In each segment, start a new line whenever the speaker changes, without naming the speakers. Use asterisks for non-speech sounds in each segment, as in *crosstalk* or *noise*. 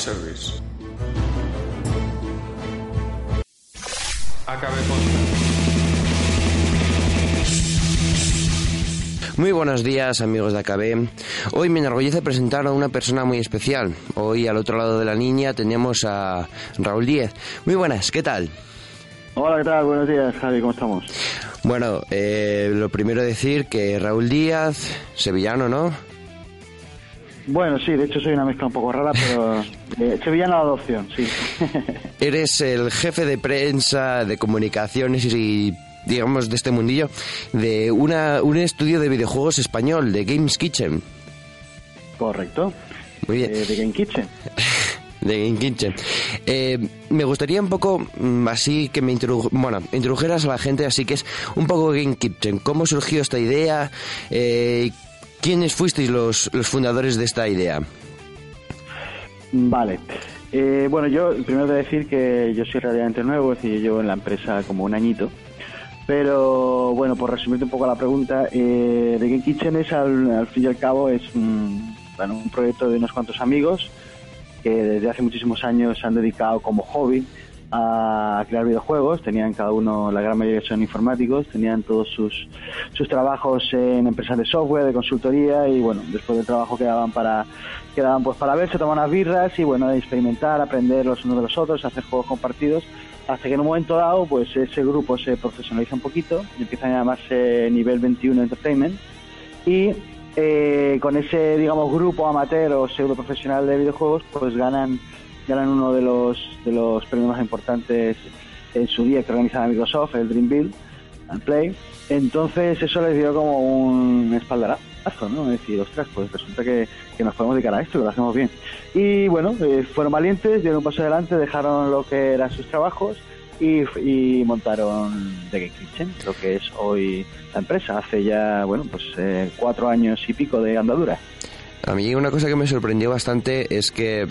Puro fanservice. Acabe.
Muy buenos días amigos de AKB. Hoy me enorgullece presentar a una persona muy especial. Hoy al otro lado de la niña tenemos a Raúl Díez. Muy buenas, ¿qué tal?
Hola, ¿qué tal? Buenos días, Javi, ¿cómo estamos?
Bueno, eh, lo primero decir que Raúl Díaz, sevillano, ¿no?
Bueno, sí, de hecho soy una mezcla un poco rara, pero *laughs* eh, sevillano a adopción, sí. *laughs*
Eres el jefe de prensa, de comunicaciones y digamos de este mundillo de una, un estudio de videojuegos español, de Games Kitchen.
Correcto.
Muy bien.
Eh, de Game Kitchen. *laughs*
de Game Kitchen. Eh, me gustaría un poco mm, así que me introdu bueno, introdujeras a la gente, así que es un poco Game Kitchen. ¿Cómo surgió esta idea? Eh, ¿Quiénes fuisteis los, los fundadores de esta idea?
Vale. Eh, bueno, yo primero de decir que yo soy relativamente nuevo, es decir, yo llevo en la empresa como un añito. Pero bueno, por resumirte un poco la pregunta, eh, The Game Kitchen es al, fin y al cabo es un, bueno, un proyecto de unos cuantos amigos que desde hace muchísimos años se han dedicado como hobby a crear videojuegos. Tenían cada uno, la gran mayoría son informáticos, tenían todos sus, sus trabajos en empresas de software, de consultoría y bueno, después del trabajo quedaban para quedaban pues para verse, tomar unas birras y bueno, experimentar, aprender los unos de los otros, hacer juegos compartidos hasta que en un momento dado pues ese grupo se profesionaliza un poquito y empieza a llamarse Nivel 21 Entertainment y eh, con ese digamos grupo amateur o pseudo profesional de videojuegos pues ganan ganan uno de los de los premios más importantes en su día que organizaba Microsoft el Dream Build and Play entonces eso les dio como un espaldarazo ¿no? es decir ostras pues resulta que, que nos podemos dedicar a esto que lo hacemos bien y bueno eh, fueron valientes dieron un paso adelante dejaron lo que eran sus trabajos y, y montaron The Game Kitchen, lo que es hoy la empresa, hace ya, bueno, pues eh, cuatro años y pico de andadura.
A mí una cosa que me sorprendió bastante es que,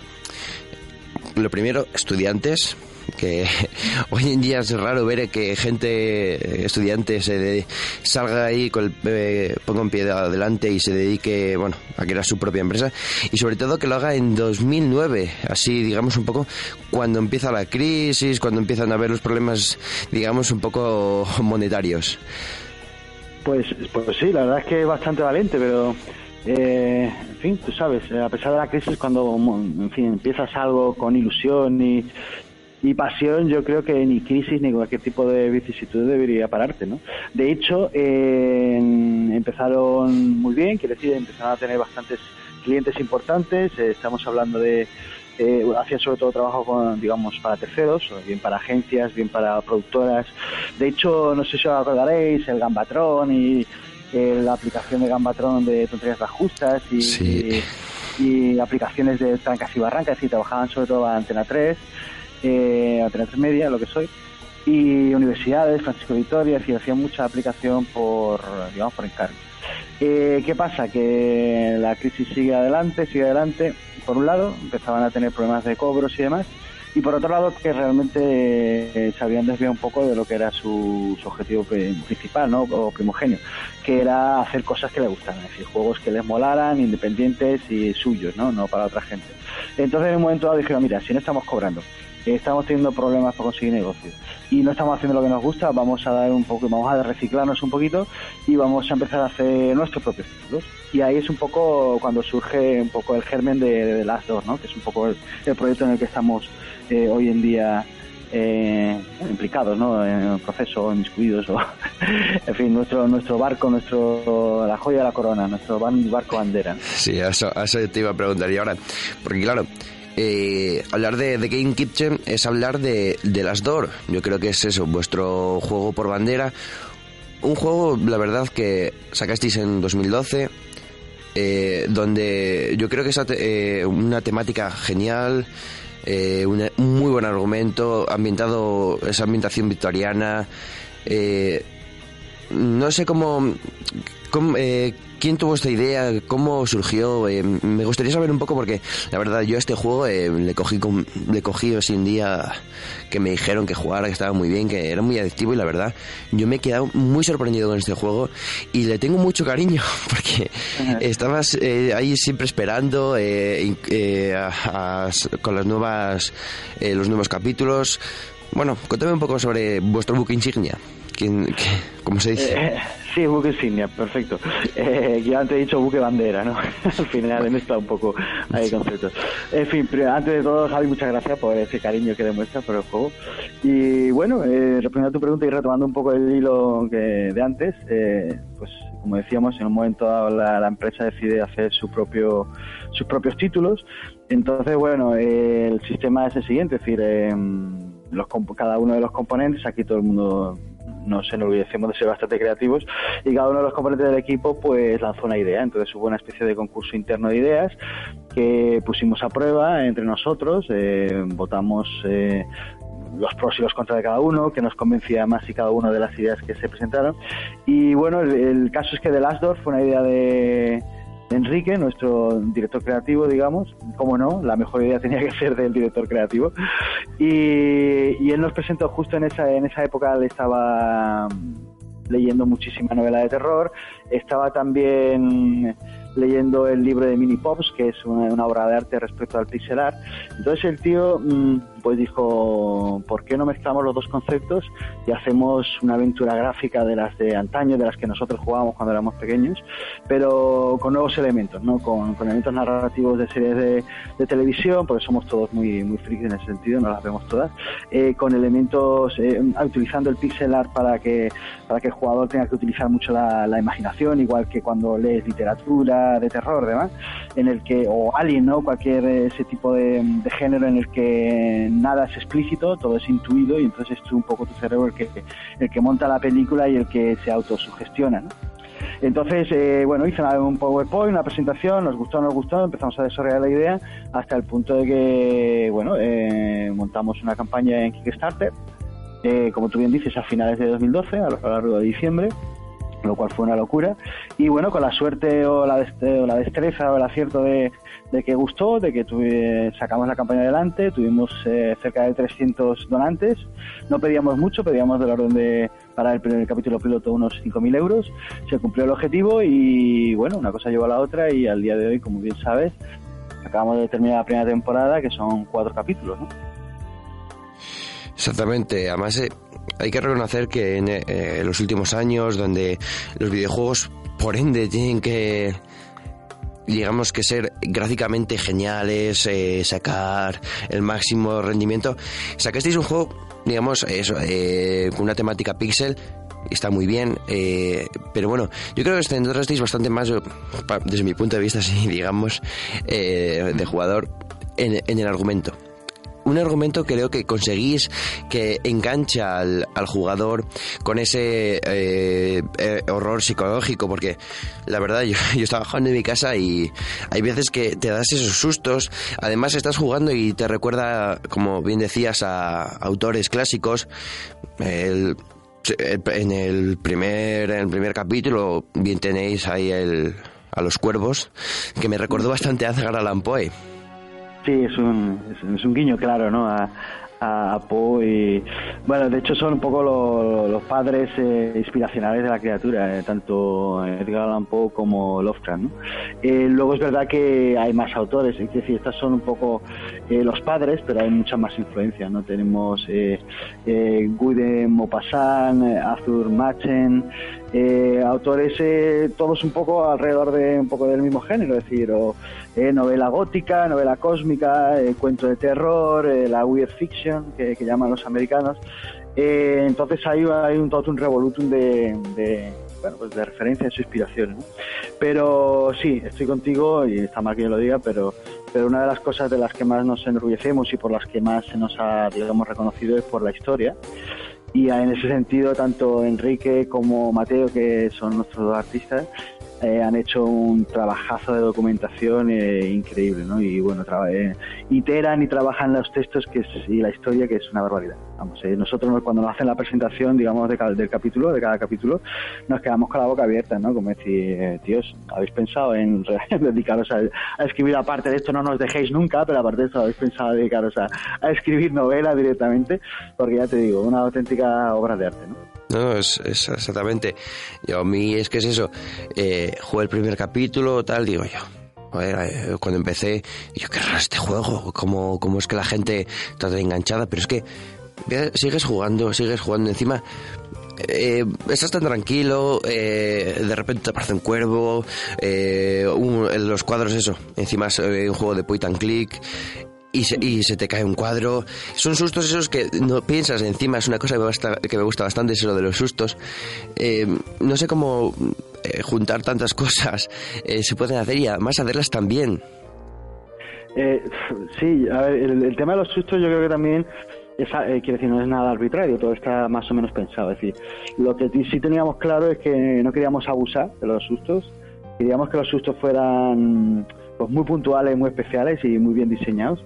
lo primero, estudiantes, que *laughs* hoy en día es raro ver que gente, estudiante, se salga ahí, con el, eh, ponga un pie de adelante y se dedique, bueno, a crear su propia empresa. Y sobre todo que lo haga en 2009, así, digamos, un poco cuando empieza la crisis, cuando empiezan a haber los problemas, digamos, un poco monetarios.
Pues, pues sí, la verdad es que es bastante valiente, pero eh, en fin, tú sabes, eh, a pesar de la crisis, cuando en fin, empiezas algo con ilusión y, y pasión, yo creo que ni crisis ni cualquier tipo de vicisitud debería pararte, ¿no? De hecho, eh, empezaron muy bien, quiere decir, empezaron a tener bastantes clientes importantes, eh, estamos hablando de eh, hacían sobre todo trabajo con, digamos, para terceros, bien para agencias, bien para productoras. De hecho, no sé si os acordaréis, el Gambatron y eh, la aplicación de Gambatron de tonterías las justas y,
Sí.
y, y aplicaciones de trancas y barrancas, y trabajaban sobre todo a Antena 3, eh, Antena 3 Media, lo que soy, y universidades, Francisco Vitoria, y hacían mucha aplicación por, digamos, por encargo. Eh, ¿Qué pasa? Que la crisis sigue adelante, sigue adelante. Por un lado, empezaban a tener problemas de cobros y demás. Y por otro lado, que realmente eh, se habían desviado un poco de lo que era su, su objetivo pri- principal, ¿no? O primogenio, que era hacer cosas que les gustaran, es decir, juegos que les molaran, independientes y suyos, ¿no? No para otra gente. Entonces, en un momento dado dijeron, mira, si no estamos cobrando, estamos teniendo problemas para conseguir negocio y no estamos haciendo lo que nos gusta, vamos a dar un poco, vamos a reciclarnos un poquito y vamos a empezar a hacer nuestros propios títulos. Y ahí es un poco cuando surge un poco el germen de, de Last Door, ¿no? Que es un poco el, el proyecto en el que estamos eh, hoy en día eh, implicados ¿no? en el proceso, inmiscuidos, o, *laughs* en fin, nuestro nuestro barco, nuestro la joya de la corona, nuestro barco bandera.
Sí, eso, eso te iba a preguntar. Y ahora, porque claro, eh, hablar de, Game Kitchen es hablar de, de las DOR. Yo creo que es eso, vuestro juego por bandera. Un juego, la verdad, que sacasteis en 2012, eh, donde yo creo que es eh, una temática genial, eh, una- un muy buen argumento, ambientado, esa ambientación victoriana. eh, no sé cómo, cómo, eh, quién tuvo esta idea, cómo surgió. eh, me gustaría saber un poco porque la verdad yo a este juego eh, le cogí con- le cogí así un día que me dijeron que jugara, que estaba muy bien, que era muy adictivo y la verdad yo me he quedado muy sorprendido con este juego y le tengo mucho cariño *laughs* porque estabas eh, ahí siempre esperando eh, eh, a- a- con las nuevas eh, los nuevos capítulos. Bueno, contame un poco sobre vuestro buque insignia. ¿Quién, qué- ¿Cómo se dice?
Eh, sí, buque insignia, perfecto. Eh, yo antes he dicho buque bandera, ¿no? *laughs* Al final he mezclado un poco ahí conceptos. En fin, pero antes de todo, Javi, muchas gracias por ese cariño que demuestras por el juego. Y bueno, eh, respondiendo a tu pregunta y retomando un poco el hilo que, de antes, eh, pues como decíamos, en un momento dado la, la empresa decide hacer su propio, sus propios títulos. Entonces, bueno, eh, el sistema es el siguiente, es decir, eh, los, cada uno de los componentes, aquí todo el mundo nos enorgullecemos de ser bastante creativos y cada uno de los componentes del equipo pues lanzó una idea, entonces hubo una especie de concurso interno de ideas que pusimos a prueba entre nosotros, eh, votamos eh, los pros y los contras de cada uno, que nos convencía más y cada una de las ideas que se presentaron. Y bueno, el, caso es que The Last Door fue una idea de, de Enrique, nuestro director creativo, digamos. Como no, la mejor idea *laughs* tenía que ser del director creativo. Y, él nos presentó justo en esa, en esa época, le estaba leyendo muchísima novela de terror, estaba también leyendo el libro de Mini Pops, que es una, una obra de arte respecto al pixel art. Entonces el tío mm, pues dijo, ¿por qué no mezclamos los dos conceptos y hacemos una aventura gráfica de las de antaño, de las que nosotros jugábamos cuando éramos pequeños, pero con nuevos elementos, ¿no? con, con elementos narrativos de series de, de televisión, porque somos todos muy, muy frikis en ese sentido, no las vemos todas, eh, con elementos, eh, utilizando el pixel art para que, para que el jugador tenga que utilizar mucho la, la imaginación, igual que cuando lees literatura de terror, demás, en el que, o Alien, ¿no? Cualquier eh, ese tipo de, de género en el que nada es explícito, todo es intuido y entonces es un poco tu cerebro el que, el que monta la película y el que se autosugestiona, ¿no? Entonces, eh, bueno, hice un PowerPoint, una presentación, nos gustó, nos gustó, empezamos a desarrollar la idea hasta el punto de que, bueno, eh, montamos una campaña en Kickstarter, eh, como tú bien dices, a finales de 2012, a lo largo de diciembre, lo cual fue una locura. Y bueno, con la suerte o la, o la destreza o el acierto de, de que gustó, de que tuve- sacamos la campaña adelante, tuvimos eh, cerca de 300 donantes, no pedíamos mucho, pedíamos del orden de, para el primer capítulo piloto, unos 5.000 euros, se cumplió el objetivo y bueno, una cosa llevó a la otra y al día de hoy, como bien sabes, acabamos de terminar la primera temporada, que son cuatro capítulos, ¿no?
Exactamente, además eh, hay que reconocer que en eh, los últimos años, donde los videojuegos, por ende, tienen que, digamos que ser gráficamente geniales, eh, sacar el máximo rendimiento, sacasteis un juego, digamos, eso, eh, con una temática pixel, está muy bien, eh, pero bueno, yo creo que os centrasteis bastante más, desde mi punto de vista, *laughs* sí, digamos, eh, de jugador, en, en el argumento un argumento creo que conseguís que engancha al, al jugador con ese eh, eh, horror psicológico, porque la verdad *laughs* yo, estaba jugando en mi casa y hay veces que te das esos sustos, además estás jugando y te recuerda, como bien decías, a autores clásicos. El- en el primer en el primer capítulo bien tenéis ahí el, a los cuervos que me recordó bastante a Edgar Allan
Sí, es un, es, un guiño claro, ¿no? A, a, a Poe y bueno, de hecho son un poco lo- los padres eh, inspiracionales de la criatura, eh, tanto Edgar Allan Poe como Lovecraft, ¿no? Eh, luego es verdad que hay más autores, es decir, estas son un poco eh, los padres, pero hay mucha más influencia, ¿no? Tenemos eh, eh, Guy de Maupassant, Arthur Machen, eh, autores eh, todos un poco alrededor de un poco del mismo género, es decir, o, eh, novela gótica, novela cósmica, eh, cuento de terror, eh, la weird fiction que, que llaman los americanos. Eh, entonces ahí hay un totum revolutum de, de, bueno, pues de referencias e inspiraciones. ¿no? Pero sí, estoy contigo y está mal que yo lo diga, pero, pero una de las cosas de las que más nos enorgullecemos y por las que más se nos ha, digamos, reconocido es por la historia. Y en ese sentido, tanto Enrique como Mateo, que son nuestros dos artistas, eh, han hecho un trabajazo de documentación eh, increíble, ¿no? Y bueno, eh, iteran y trabajan los textos que es, y la historia, que es una barbaridad. Vamos, eh, nosotros cuando nos hacen la presentación, digamos, del capítulo, de cada capítulo, nos quedamos con la boca abierta, ¿no? Como decir, eh, tíos, ¿habéis pensado en *laughs* dedicaros a, escribir aparte de esto? No nos dejéis nunca, pero aparte de esto, ¿habéis pensado en dedicaros a, a escribir novela directamente? Porque ya te digo, una auténtica obra de arte, ¿no?
No, es, es exactamente. Yo, a mí es que es eso. Eh, el primer capítulo, tal, digo yo. Joder, eh, cuando empecé, yo, qué raro este juego, cómo, cómo es que la gente está tan enganchada, pero es que sigues jugando, sigues jugando encima. eh, estás tan tranquilo, eh, de repente te aparece un cuervo, eh, los cuadros eso, encima es eh, un juego de point and click, y se, y se te cae un cuadro. Son sustos esos que no piensas encima, es una cosa que me, basta- que me gusta bastante, es lo de los sustos. Eh, no sé cómo eh, juntar tantas *laughs* cosas eh, se pueden hacer y además hacerlas también.
Eh, sí, el, tema de los sustos yo creo que también es, eh, quiere decir, no es nada arbitrario, todo está más o menos pensado. Es decir, lo que sí teníamos claro es que no queríamos abusar de los sustos, queríamos que los sustos fueran pues muy puntuales, muy especiales y muy bien diseñados.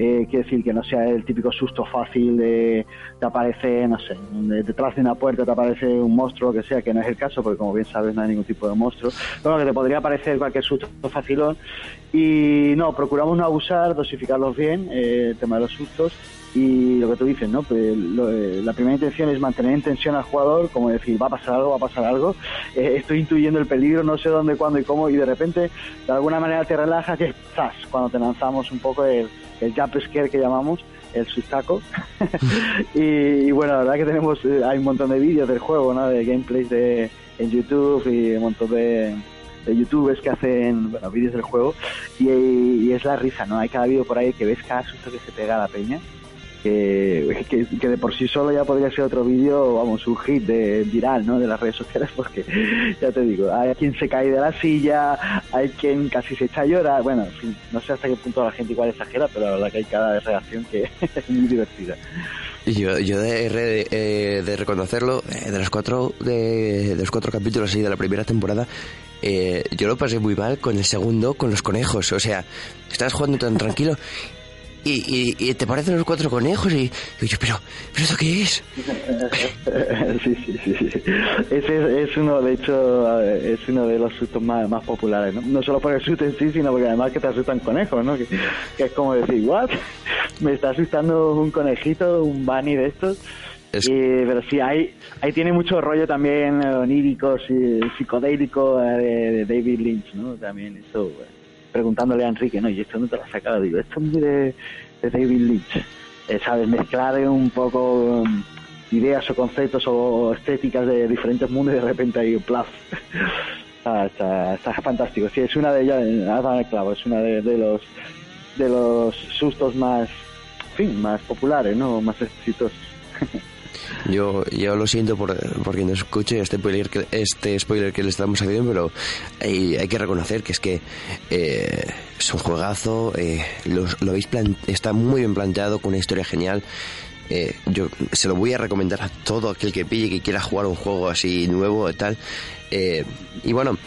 Eh, quiere decir que no sea el típico susto fácil de te aparece, no sé, de- detrás de una puerta te aparece un monstruo lo que sea, que no es el caso, porque como bien sabes no hay ningún tipo de monstruo. Bueno, que te podría aparecer cualquier susto facilón. Y no, procuramos no abusar, dosificarlos bien, eh, el tema de los sustos. Y lo que tú dices, ¿no? Pues lo- eh, la primera intención es mantener en tensión al jugador, como decir, va a pasar algo, va a pasar algo. *laughs* Eh, estoy intuyendo el peligro, no sé dónde, cuándo y cómo, y de repente, de alguna manera te relajas, que ¡zas! cuando te lanzamos un poco el, el jump scare que llamamos, el sustaco. *laughs* *laughs* y, y bueno, la verdad que tenemos, eh, hay un montón de vídeos del juego, ¿no? De gameplays de, en YouTube y un montón de, de youtubers que hacen bueno, vídeos del juego y, y es la risa, ¿no? Hay cada vídeo por ahí que ves cada susto que se pega a la peña. Que, que, de por sí solo ya podría ser otro vídeo, vamos, un hit de viral, ¿no? De las redes sociales, *laughs* porque ya te digo, hay quien se cae de la silla, hay quien casi se echa a llorar, bueno, en fin, no sé hasta qué punto la gente igual exagera, pero la verdad que hay cada reacción que *laughs* es muy divertida.
Yo, yo de, re- eh, de reconocerlo, eh, de los cuatro de, de los cuatro capítulos así de la primera temporada, eh, yo lo pasé muy mal con el segundo, con los conejos. O sea, estás jugando tan tranquilo y, y, y te parecen los cuatro conejos y, y yo, pero, pero ¿esto qué es? *laughs*
sí, sí, sí, sí. Ese es, es uno, de hecho, es uno de los sustos más, más populares, ¿no? No solo por el susto en sí, sino porque además que te asustan conejos, ¿no? Que, que es como decir, ¿what? *laughs* Me está asustando un conejito, un bunny de estos.
Es-
Y, pero sí, ahí, ahí tiene mucho rollo también onírico, sí, psicodélico eh, de, David Lynch, ¿no? También eso, preguntándole a Enrique, ¿no? ¿Y esto dónde te lo has sacado? Digo, esto es de, de David Lynch. Eh, ¿Sabes? Mezclar un poco um, ideas o conceptos o estéticas de diferentes mundos y de repente hay un plaf. *laughs* Ah, está, está fantástico. Sí, es una de ellas, eh, has dado el clavo, es una de, de los de los sustos más, fin, más populares, ¿no? Más exitosos. *laughs*
Yo, yo lo siento por, por quien escuche este spoiler, que, este spoiler que le estamos haciendo, pero hay, hay que reconocer que es que eh, es un juegazo, eh, lo, lo está muy bien planteado, con una historia genial. Eh, yo se lo voy a recomendar a todo aquel que pille que quiera jugar un juego así nuevo y tal. Eh, y bueno,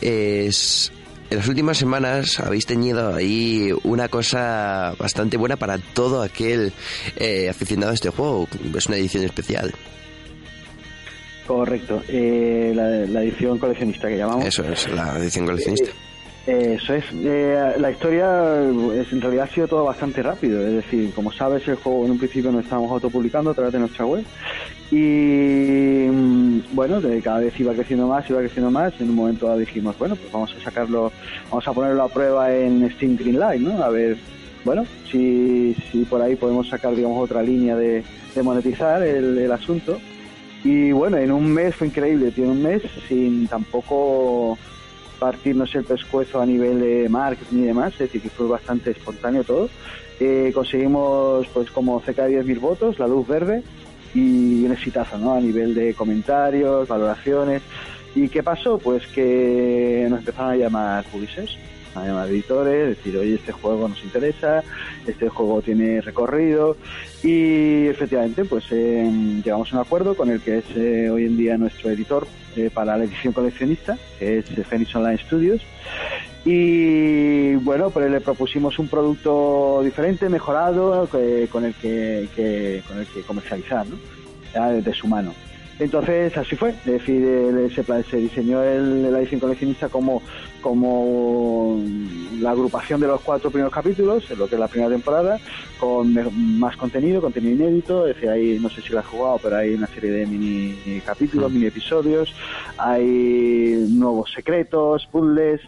es, en las últimas semanas habéis tenido ahí una cosa bastante buena para todo aquel eh, aficionado a este juego. Es una edición especial.
Correcto. Eh, la, la edición coleccionista que llamamos.
Eso es, la edición coleccionista.
Eh, Eso es. Eh, la historia es, en realidad ha sido todo bastante rápido. Es decir, como sabes, el juego en un principio no estábamos autopublicando a través de nuestra web. Y mm, bueno, de cada vez iba creciendo más, iba creciendo más. En un momento dijimos, bueno, pues vamos a sacarlo, vamos a ponerlo a prueba en Steam Greenlight, ¿no? A ver, bueno, si, si por ahí podemos sacar, digamos, otra línea de, de monetizar el, el asunto. Y bueno, en un mes fue increíble, tiene un mes sin tampoco partirnos el pescuezo a nivel de marketing y demás, es decir, que fue bastante espontáneo todo. Eh, conseguimos pues como cerca de 10.000 votos, la luz verde y un exitazo, ¿no? A nivel de comentarios, valoraciones. ¿Y qué pasó? Pues que nos empezaron a llamar publishers, a llamar editores, decir, oye, este juego nos interesa, este juego tiene recorrido. Y efectivamente, pues eh, llegamos a un acuerdo con el que es eh, hoy en día nuestro editor eh, para la edición coleccionista, que es eh, Phoenix Online Studios. Y bueno, pues le propusimos un producto diferente, mejorado, con el que, que- con el que comercializar, ¿no? Ya de su mano. Entonces así fue, es se diseñó el, la edición coleccionista como, como la agrupación de los cuatro primeros capítulos, en lo que es la primera temporada, con más contenido, contenido inédito, es decir, hay, no sé si lo has jugado, pero hay una serie de mini capítulos, mini episodios, hay nuevos secretos, puzzles,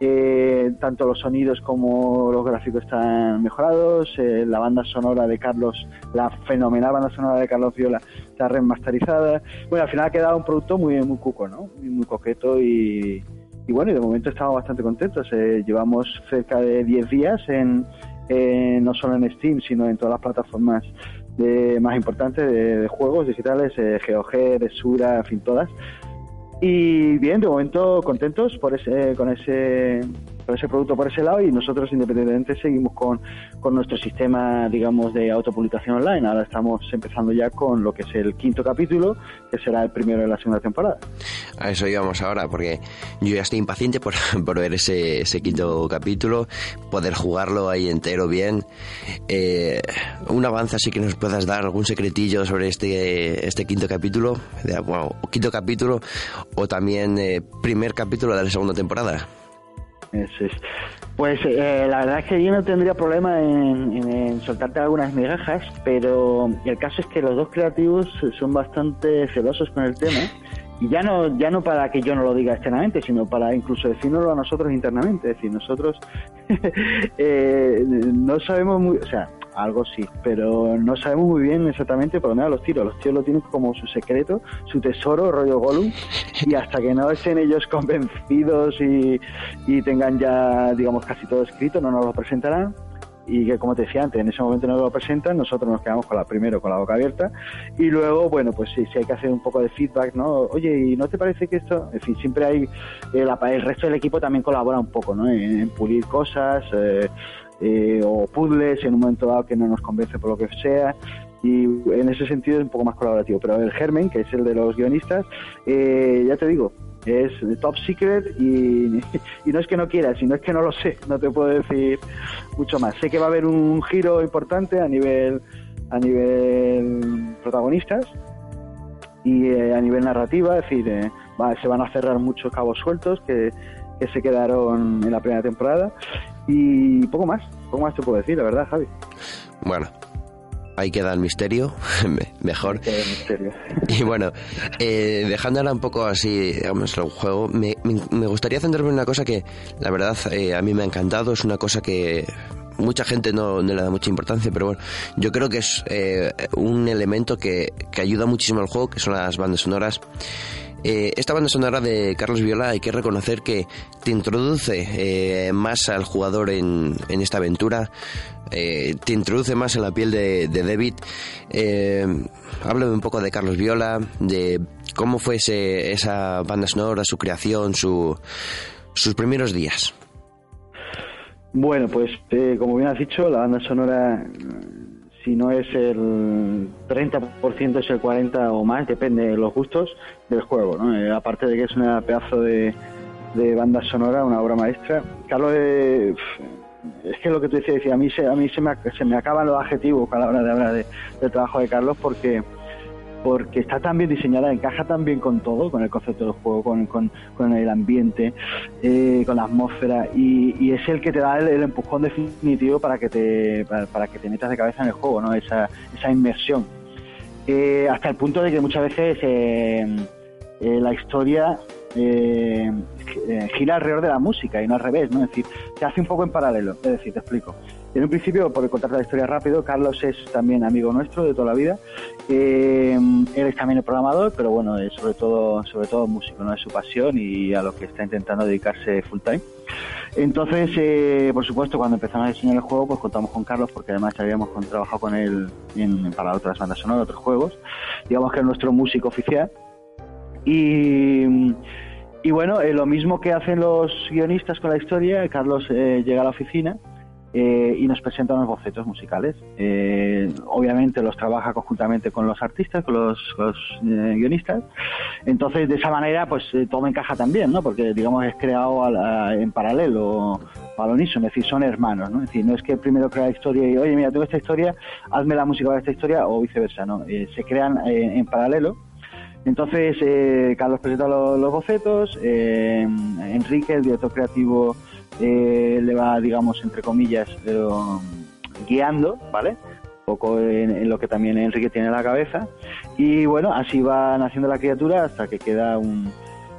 eh, tanto los sonidos como los gráficos están mejorados. eh, la banda sonora de Carlos, la fenomenal banda sonora de Carlos Viola, está remasterizada. Bueno, al final ha quedado un producto muy, muy cuco, ¿no? Muy, muy coqueto y, y bueno, y de momento estamos bastante contentos. Eh, llevamos cerca de 10 días en, en- no solo en Steam, sino en todas las plataformas de, más importantes de, juegos digitales, eh, GOG, Desura, en fin, todas. Y bien, de momento contentos por ese, con ese ese producto por ese lado y nosotros independientemente seguimos con, con nuestro sistema digamos de autopublicación online ahora estamos empezando ya con lo que es el quinto capítulo que será el primero de la segunda temporada
A eso íbamos ahora, porque yo ya estoy impaciente por, *laughs* por ver ese, ese quinto capítulo, poder jugarlo ahí entero bien. Eh, un avance así que nos puedas dar algún secretillo sobre este, este quinto capítulo, quinto capítulo, o también eh, primer capítulo de la segunda temporada.
Pues eh, la verdad es que yo no tendría problema en soltarte algunas migajas, pero el caso es que los dos creativos son bastante celosos con el tema. Y ya no, ya no para que yo no lo diga externamente, sino para incluso decírnoslo a nosotros internamente. Es decir, nosotros *laughs* eh, no sabemos muy, o sea, algo sí, pero no sabemos muy bien exactamente por dónde van los tiros. Los tíos lo tienen como su secreto, su tesoro, rollo Gollum, y hasta que no estén ellos *laughs* convencidos y, y tengan ya, digamos, casi todo escrito, no nos lo presentarán. Y que, como te decía antes, en ese momento no lo presentan, nosotros nos quedamos con la primero con la boca abierta. Y luego, bueno, pues sí, sí hay que hacer un poco de feedback, ¿no? Oye, ¿y no te parece que esto.? En fin, siempre hay. la- el resto del equipo también colabora un poco, ¿no? En, en pulir cosas. eh, eh, o puzzles en un momento dado que no nos convence por lo que sea. Y en ese sentido es un poco más colaborativo. Pero el Germen que es el de los guionistas eh, ya te digo es top secret y, *laughs* y no es que no quiera sino es que no lo sé no te puedo decir mucho más. Sé que va a haber un giro importante a nivel a nivel protagonistas y eh, a nivel narrativa, es decir, eh, va- se van a cerrar muchos cabos sueltos que, que se quedaron en la primera temporada y poco más, poco más te puedo decir, la verdad, Javi.
Bueno, ahí queda el misterio, *laughs* me- mejor.
Misterio. *laughs*
Y bueno, eh, dejando ahora un poco así, digamos, el juego, me, me- me gustaría centrarme en una cosa que, la verdad, eh, a mí me ha encantado. Es una cosa que mucha gente no, no le da mucha importancia, pero bueno, yo creo que es eh, un elemento que, que ayuda muchísimo al juego, que son las bandas sonoras. Eh, esta banda sonora de Carlos Viola hay que reconocer que te introduce eh, más al jugador en, esta aventura, eh, te introduce más en la piel de, de David. Eh, háblame un poco de Carlos Viola, de cómo fue ese- esa banda sonora, su creación, su, sus primeros días.
Bueno, pues eh, como bien has dicho, la banda sonora, si no es el 30%, es el 40% o más, depende de los gustos del juego. ¿no? Eh, aparte de que es una pedazo de, de banda sonora, una obra maestra. Carlos, eh, es que lo que tú decías, decía, a mí, se, a mí se, me, se me acaban los adjetivos a la hora de hablar de- del trabajo de Carlos porque porque está tan bien diseñada, encaja tan bien con todo, con el concepto del juego, con, con, con el ambiente, eh, con la atmósfera, y, y es el que te da el, empujón definitivo para que te para, para que te metas de cabeza en el juego, ¿no? Esa, esa inmersión. Eh, hasta el punto de que muchas veces eh, eh, la historia gi- gira alrededor de la música y no al revés, ¿no? Es decir, se hace un poco en paralelo, es decir, te explico. En un principio, por contarte la historia rápido, Carlos es también amigo nuestro de toda la vida. Eh, él es también el programador, pero bueno, es sobre todo, sobre todo músico, no es su pasión y a lo que está intentando dedicarse full time. Entonces, eh, por supuesto, cuando empezamos a diseñar el juego, pues contamos con Carlos, porque además habíamos trabajado con él para otras bandas sonoras, otros juegos. Digamos que es nuestro músico oficial. Y, y bueno, eh, lo mismo que hacen los guionistas con la historia, Carlos eh, llega a la oficina eh, y nos presenta unos bocetos musicales. Eh, obviamente los trabaja conjuntamente con los artistas, con los, los, eh, guionistas. Entonces, de esa manera, pues eh, todo encaja también, ¿no? Porque, digamos, es creado a la- en paralelo, al unísono, es decir, son hermanos, ¿no? Es decir, no es que primero crea la historia y, oye, mira, tengo esta historia, hazme la música para esta historia, o viceversa, ¿no? Eh, se crean eh, en paralelo. Entonces, Carlos presenta lo- los, bocetos, Enrique, el director creativo, eh, le va, digamos, entre comillas, eh, guiando, ¿vale? Poco en, lo que también Enrique tiene en la cabeza. Y bueno, así van haciendo la criatura hasta que queda un-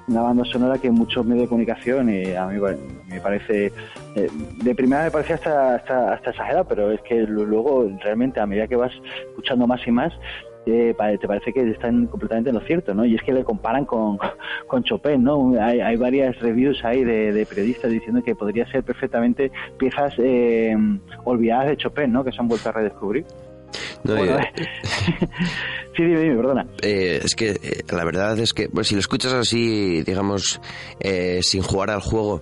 una banda sonora que muchos medios de comunicación eh, a mí me parece eh, de primera me parecía hasta, hasta, hasta exagerado pero es que luego realmente a medida que vas escuchando más y más pa- te parece que están completamente en lo cierto, ¿no? Y es que le comparan con, *laughs* con Chopin, ¿no? Hay, hay varias reviews ahí de, de periodistas diciendo que podría ser perfectamente piezas eh, olvidadas de Chopin, ¿no? Que se han vuelto a redescubrir.
No,
Bueno,
eh, *laughs*
sí, dime, dime, perdona.
eh, es que eh, la verdad es que pues, si lo escuchas así, digamos, eh, sin jugar al juego,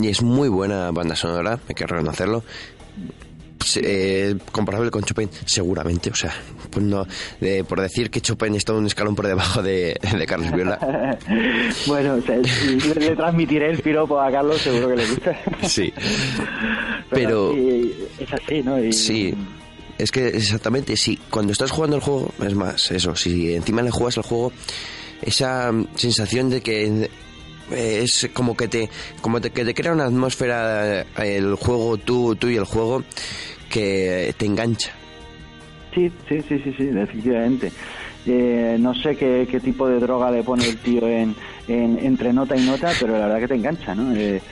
y es muy buena banda sonora, hay que reconocerlo. Eh, comparable con Chopin, seguramente, o sea, pues no, por decir que Chopin está un escalón por debajo de, de Carlos Viola. *laughs*
bueno, le, le transmitiré el piropo a Carlos, seguro que le gusta. *laughs*
Sí. Pero-
sí, es así, ¿no? Y-
Sí, es que exactamente, sí, cuando estás jugando el juego, es más, eso, si encima le juegas el juego, esa sensación de que es como que te como te, que te crea una atmósfera eh, el juego tú tú y el juego que te engancha
Sí, sí, sí, sí, sí, efectivamente. Eh, no sé qué, qué tipo de droga le pone el tío en, en- entre nota y nota, pero la verdad que te engancha, ¿no? Eh,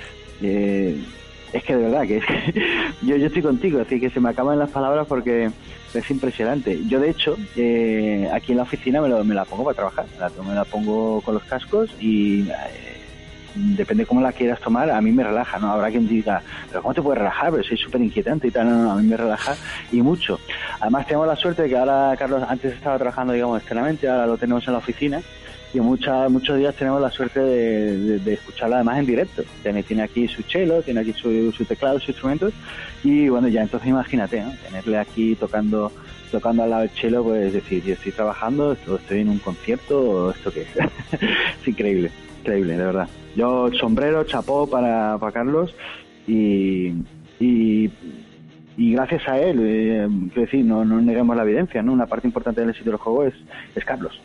eh, es que de verdad que es *laughs* yo, yo estoy contigo, decir, que se me acaban las palabras porque es impresionante. Yo, de hecho, eh, aquí en la oficina me, lo- me la pongo para trabajar, me la, pongo con los cascos y eh, depende cómo la quieras tomar, a mí me relaja, ¿no? Habrá quien diga, pero ¿cómo te puedes relajar? Pero soy súper inquietante y tal, no, no, a mí me relaja y mucho. Además tenemos la suerte de que ahora, Carlos, antes estaba trabajando, digamos, externamente, ahora lo tenemos en la oficina y muchas, muchos días tenemos la suerte de, escucharla además en directo. Tiene, aquí su chelo, tiene aquí su, su teclado, sus instrumentos y bueno, ya entonces imagínate, ¿no? Tenerle aquí tocando tocando al lado del chelo, pues decir, yo estoy trabajando, esto- estoy en un concierto, o esto qué es. *laughs* es increíble, increíble, de verdad. Yo sombrero, chapó para, para Carlos y, y, y gracias a él, eh, quiero decir, no, no neguemos la evidencia, ¿no? Una parte importante del éxito del juego es, es Carlos.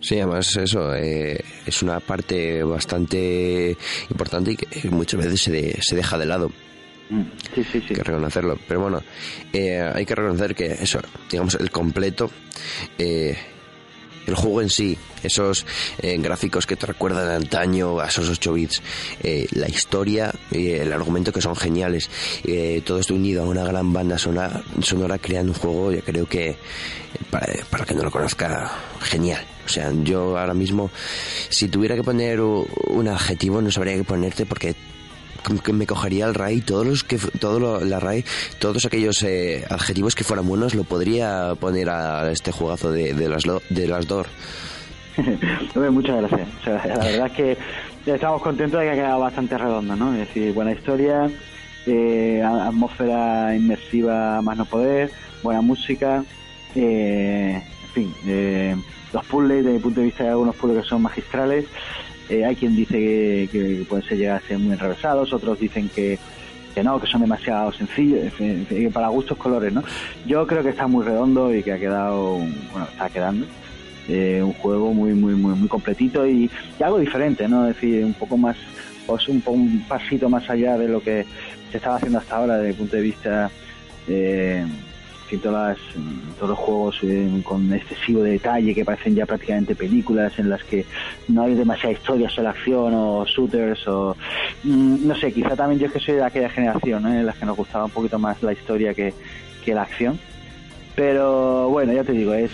sí además eso eh, es una parte bastante importante y que muchas veces se, de- se deja de lado
Mm, Sí, sí, sí.
hay que reconocerlo. Pero bueno, eh, hay que reconocer que eso, digamos, el completo, eh, el juego en sí, esos eh, gráficos que te recuerdan antaño a esos 8 bits, eh, la historia, eh, el argumento que son geniales, eh, todo esto unido a una gran banda sonora, sonora creando un juego, yo creo que para, para que no lo conozca, genial. O sea, yo ahora mismo, si tuviera que poner un adjetivo, no sabría qué ponerte porque me cogería el RAI todos los que todo lo- la RAI todos aquellos eh, adjetivos que fueran buenos lo podría poner a este juegazo de, de las de las DOR *laughs*
muchas gracias. La verdad es que estamos contentos de que ha quedado bastante redondo, ¿no? Buena historia, eh, atmósfera inmersiva más no poder, buena música, eh, en fin, eh, los puzzles, desde mi punto de vista hay algunos puzzles que son magistrales. Eh, hay quien dice que, que pueden ser llegar a ser muy enrevesados, otros dicen que, no, que son demasiado sencillos, para gustos colores, ¿no? Yo creo que está muy redondo y que ha quedado, bueno, está quedando eh, un juego muy muy muy muy completito y, algo diferente no es decir un poco más o es un, po- un pasito más allá de lo que se estaba haciendo hasta ahora desde el punto de vista eh, fin, todas las- todos los juegos eh, con excesivo detalle que parecen ya prácticamente películas en las que no hay demasiada historia, solo acción o shooters o mm, no sé, quizá también yo es que soy de aquella generación ¿no? en las que nos gustaba un poquito más la historia que, que la acción. Pero bueno, ya te digo, es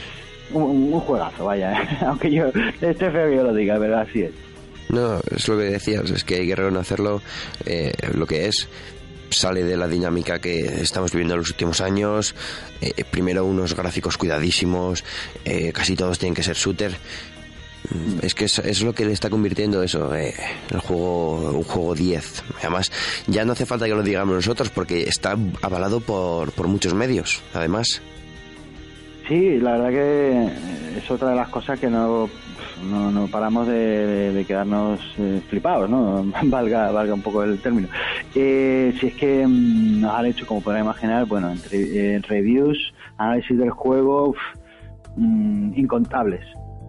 un, un juegazo, vaya, *laughs* aunque yo esté feo que yo lo diga, pero así es.
No, es lo que decías, es que Guerrero no hacerlo eh, lo que es sale de la dinámica que estamos viviendo en los últimos años. Eh, primero unos gráficos cuidadísimos, eh, casi todos tienen que ser shooter. Mm, Es que es, es lo que le está convirtiendo eso, eh, el juego, un juego 10. Además, ya no hace falta que lo digamos nosotros porque está avalado por, por muchos medios, además.
Sí, la verdad que es otra de las cosas que no, no, no paramos de, quedarnos eh, flipados, ¿no? *laughs* valga, valga un poco el término. Eh, si es que mm, nos han hecho, como podrán imaginar, bueno, entre eh, reviews, análisis del juego, uf, mm, incontables.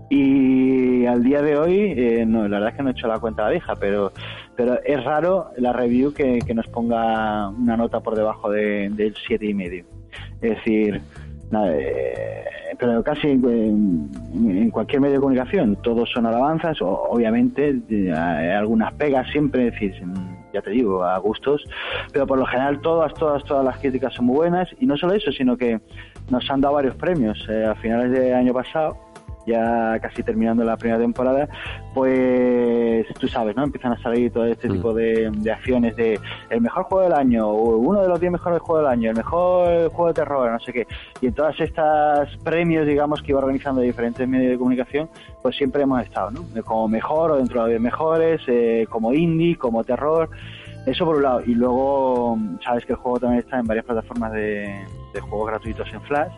Y al día de hoy, eh, no, la verdad es que no he hecho la cuenta vieja, pero, pero es raro la review que, que nos ponga una nota por debajo de, del siete y medio. Es decir, eh, pero casi en, cualquier medio de comunicación, todos son alabanzas, obviamente eh, algunas pegas siempre, es decir, ya te digo, a gustos, pero por lo general todas, todas, todas las críticas son muy buenas, y no solo eso, sino que nos han dado varios premios eh, a finales del año pasado ya casi terminando la primera temporada, pues tú sabes, ¿no? Empiezan a salir todo este
Mm.
tipo de, de acciones de el mejor juego del año, o uno de los 10 mejores juegos del año, el mejor juego de terror, no sé qué. Y en todas estas premios, digamos, que iba organizando diferentes medios de comunicación, pues siempre hemos estado, ¿no? Como mejor o dentro de los 10 mejores, eh, como indie, como terror. Eso por un lado. Y luego, sabes que el juego también está en varias plataformas de, de juegos gratuitos en Flash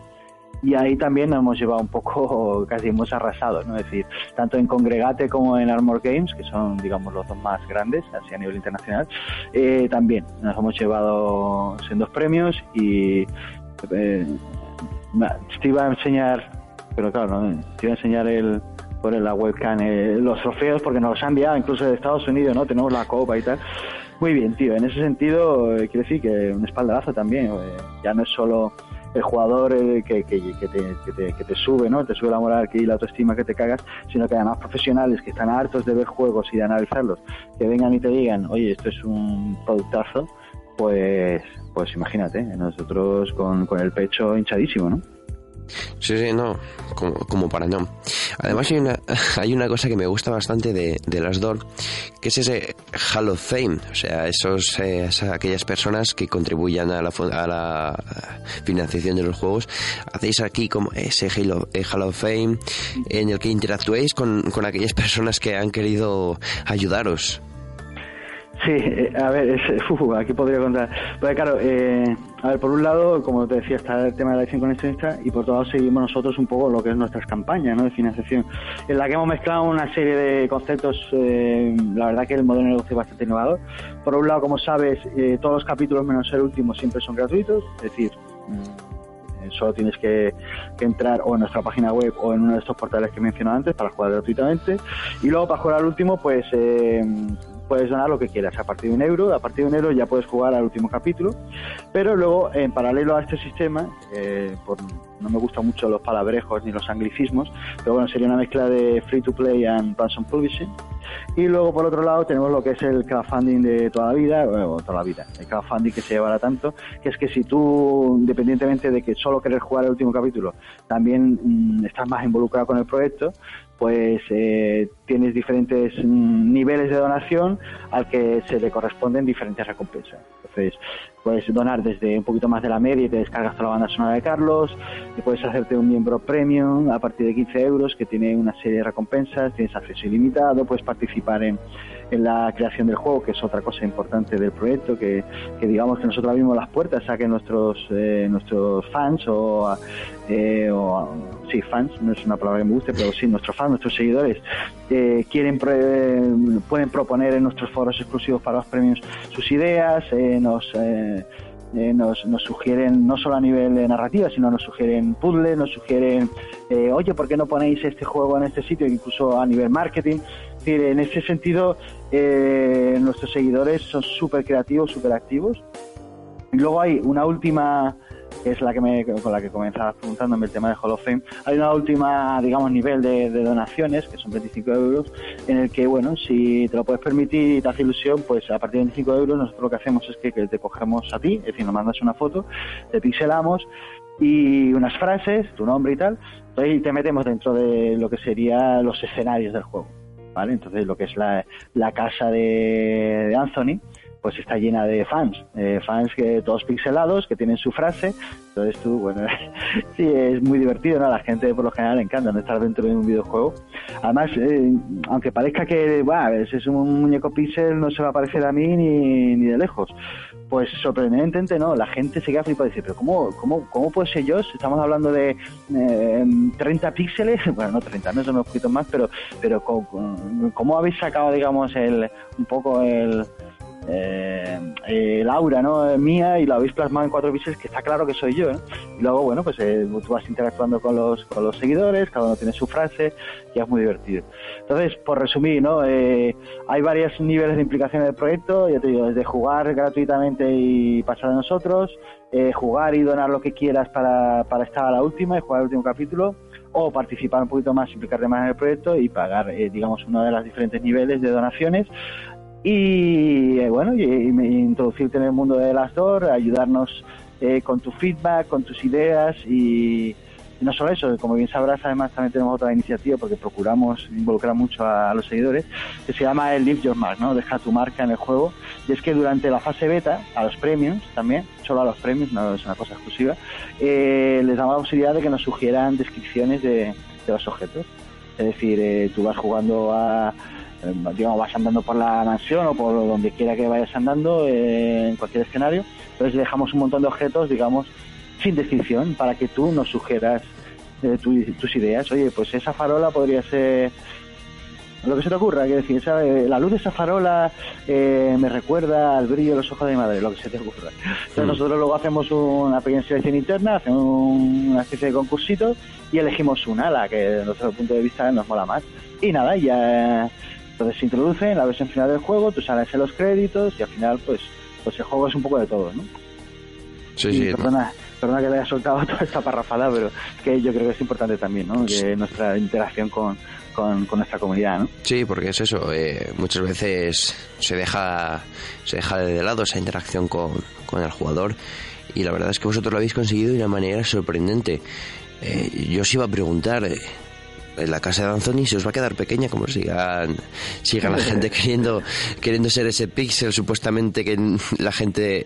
y ahí también nos hemos llevado un poco, *laughs* casi hemos arrasado, ¿no? Es decir, tanto en Congregate como en Armor Games, que son, digamos, los dos más grandes, así a nivel internacional, eh, también nos hemos llevado en premios y eh, te iba a enseñar, pero claro, te iba a enseñar el por la webcam eh, los trofeos porque nos los han enviado incluso de Estados Unidos, ¿no? Tenemos la copa y tal. Muy bien, tío. En ese sentido, eh, quiero decir que un espaldarazo también. eh, ya no es solo el jugador eh, que, que, te, que, te, que te sube, ¿no? Te sube la moral y la autoestima que te cagas, sino que además profesionales que están hartos de ver juegos y de analizarlos, que vengan y te digan, oye, esto es un productazo, pues, pues imagínate, nosotros con, con el pecho hinchadísimo, ¿no?
Sí, sí, no, como, para no. Además hay una, *laughs* hay una cosa que me gusta bastante de, de las DOR, que es ese Hall of Fame, o sea, esos, eh, aquellas personas que contribuyan a la, a la financiación de los juegos. Hacéis aquí como ese Hall of, eh, Hall of Fame en el que interactuéis con, con aquellas personas que han querido ayudaros.
Sí, eh, a ver, es, uf, *laughs* aquí podría contar. Pues claro, eh, a ver, por un lado, como te decía, está el tema de la edición coleccionista y por otro lado seguimos nosotros un poco lo que es nuestras campañas ¿no? de financiación, en la que hemos mezclado una serie de conceptos, eh, la verdad que el modelo de negocio es bastante innovador. Por un lado, como sabes, eh, todos los capítulos menos el último siempre son gratuitos, es decir, mm, eh, solo tienes que, que entrar o en nuestra página web o en uno de estos portales que he mencionado antes para jugar gratuitamente. Y luego para jugar al último, pues eh, puedes donar lo que quieras, a partir de un euro, a partir de un euro ya puedes jugar al último capítulo, pero luego en paralelo a este sistema, eh, por, no me gustan mucho los palabrejos ni los anglicismos, pero bueno, sería una mezcla de free to play and Ransom Publishing. Y luego por otro lado tenemos lo que es el crowdfunding de toda la vida, bueno, toda la vida, el crowdfunding que se llevará tanto, que es que si tú, independientemente de que solo querer jugar el último capítulo, también mm, estás más involucrado con el proyecto, pues eh, tienes diferentes mm, niveles de donación al que se le corresponden diferentes recompensas. Entonces, puedes donar desde un poquito más de la media y te descargas toda la banda sonora de Carlos, y puedes hacerte un miembro premium a partir de 15 euros que tiene una serie de recompensas, tienes acceso ilimitado, puedes participar en, en la creación del juego, que es otra cosa importante del proyecto, que, que digamos que nosotros abrimos las puertas a que nuestros eh, nuestros fans o, eh, o sí fans no es una palabra que me guste pero sí nuestros fans nuestros seguidores eh, quieren eh, pueden proponer en nuestros foros exclusivos para los premios sus ideas eh, nos eh, eh, nos, nos sugieren no solo a nivel de narrativa, sino nos sugieren puzzles, nos sugieren, eh, oye, ¿por qué no ponéis este juego en este sitio? Incluso a nivel marketing. En ese sentido, eh, nuestros seguidores son súper creativos, súper activos. Y luego hay una última es la que me, con la que comenzabas preguntándome el tema de Hall of Fame, hay una última, digamos, nivel de, de donaciones, que son 25 euros, en el que, bueno, si te lo puedes permitir y te hace ilusión, pues a partir de 25 euros nosotros lo que hacemos es que, te cogemos a ti, es decir, nos mandas una foto, te pixelamos y unas frases, tu nombre y tal, entonces te metemos dentro de lo que serían los escenarios del juego. ¿Vale? Entonces lo que es la, casa de Anthony, pues está llena de fans, eh, fans que todos pixelados, que tienen su frase, entonces tú, bueno, *laughs* sí, es muy divertido, ¿no? La gente por lo general le encanta ¿no? estar dentro de un videojuego. Además, eh, aunque parezca que, es, un muñeco pixel, no se va a parecer a mí ni, ni de lejos. Pues sorprendentemente no, la gente se queda flipada y dice, pero ¿cómo, cómo, cómo puede ser yo? Si estamos hablando de eh, 30 píxeles, *laughs* bueno, no 30, no son unos poquitos más, pero, pero ¿cómo, cómo habéis sacado, digamos, el, un poco el, eh, el aura ¿no? mía y lo habéis plasmado en cuatro píxeles que está claro que soy yo ¿no? y luego bueno pues eh, tú vas interactuando con los con los seguidores cada uno tiene su frase y es muy divertido entonces por resumir no eh, hay varios niveles de implicación del proyecto ya te digo desde jugar gratuitamente y pasar a nosotros eh, jugar y donar lo que quieras para, para estar a la última y jugar el último capítulo o participar un poquito más, implicarte más en el proyecto y pagar, eh, digamos, uno de los diferentes niveles de donaciones y eh, bueno, y, y introducirte en el mundo de las DOR, ayudarnos eh, con tu feedback, con tus ideas y, y no solo eso, como bien sabrás, además también tenemos otra iniciativa porque procuramos involucrar mucho a, a los seguidores, que se llama el Leave Your Mark, ¿no? Deja tu marca en el juego. Y es que durante la fase beta, a los premiums también, solo a los premiums, no es una cosa exclusiva, eh, les damos la posibilidad de que nos sugieran descripciones de, de los objetos. Es decir, eh, tú vas jugando a, digamos, vas andando por la mansión o por donde quiera que vayas andando, eh, en cualquier escenario. Entonces dejamos un montón de objetos, digamos, sin descripción, para que tú nos sugieras eh, tu- tus ideas. Oye, pues esa farola podría ser lo que se te ocurra, quiero decir, esa- eh, la luz de esa farola eh, me recuerda al brillo de los ojos de mi madre, lo que se te ocurra. Entonces
Mm.
nosotros luego hacemos una pequeña selección interna, hacemos un- una especie de concursito y elegimos una, la que desde nuestro punto de vista nos mola más. Y nada, ya entonces se introduce en la versión final del juego, tú sales en los créditos y al final pues pues el juego es un poco de todo, ¿no?
Sí, sí.
perdona, perdona que le haya soltado *laughs* toda esta parrafada, pero es que yo creo que es importante también, ¿no? Que nuestra interacción con, con, con nuestra comunidad, ¿no?
Sí, porque es eso. eh, muchas veces se deja, se deja de lado esa interacción con, con el jugador y la verdad es que vosotros lo habéis conseguido de una manera sorprendente. Eh, yo os iba a preguntar, eh, en la casa de Anthony se os va a quedar pequeña como sigan, sigan la gente queriendo, queriendo ser ese píxel supuestamente que la gente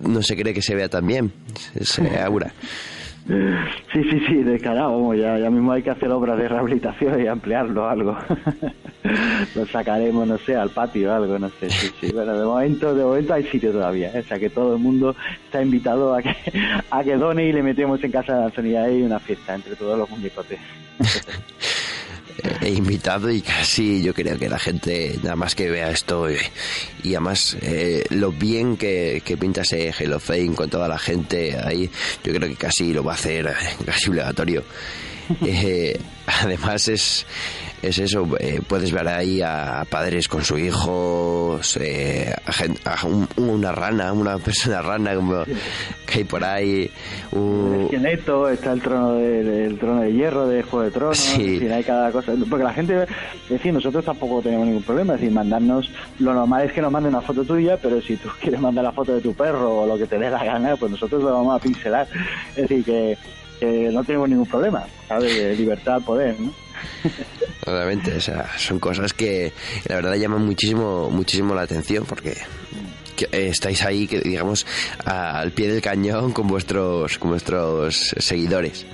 no se cree que se vea tan bien, ese aura.
Sí, sí, sí, descarado, vamos, ya, ya mismo hay que hacer obras de rehabilitación y ampliarlo algo. *laughs* Lo sacaremos, no sé, al patio o algo, no sé, sí, sí. Bueno, de momento, de momento hay sitio todavía, ¿eh? o sea que todo el mundo está invitado a que, a que done y le metemos en casa de Anthony ahí una fiesta entre todos los muñecotes. *laughs*
he invitado y casi yo creo que la gente nada más que vea esto eh, y además eh, lo bien que, que pinta ese Halo Fame con toda la gente ahí yo creo que casi lo va a hacer eh, casi obligatorio. *laughs* Eh, además es es eso eh, puedes ver ahí a padres con sus hijos eh, a un- una rana una persona rana como que hay por ahí
El
un-
esqueleto, está el trono de, el trono de hierro de Juego de Tronos,
Sí.
hay cada cosa. Porque la gente, es decir, nosotros tampoco tenemos ningún problema, es decir, mandarnos, lo normal es que nos manden una foto tuya, pero si tú *laughs* quieres mandar la foto de tu perro o lo que te dé la gana, pues nosotros lo vamos a pincelar. Es decir, que, que no tenemos ningún problema, ¿sabes? De libertad, poder, ¿no?
Obviamente, o sea, son cosas que la verdad llaman muchísimo, muchísimo la atención porque que, eh, estáis ahí, que digamos, al pie del cañón con vuestros, con vuestros seguidores.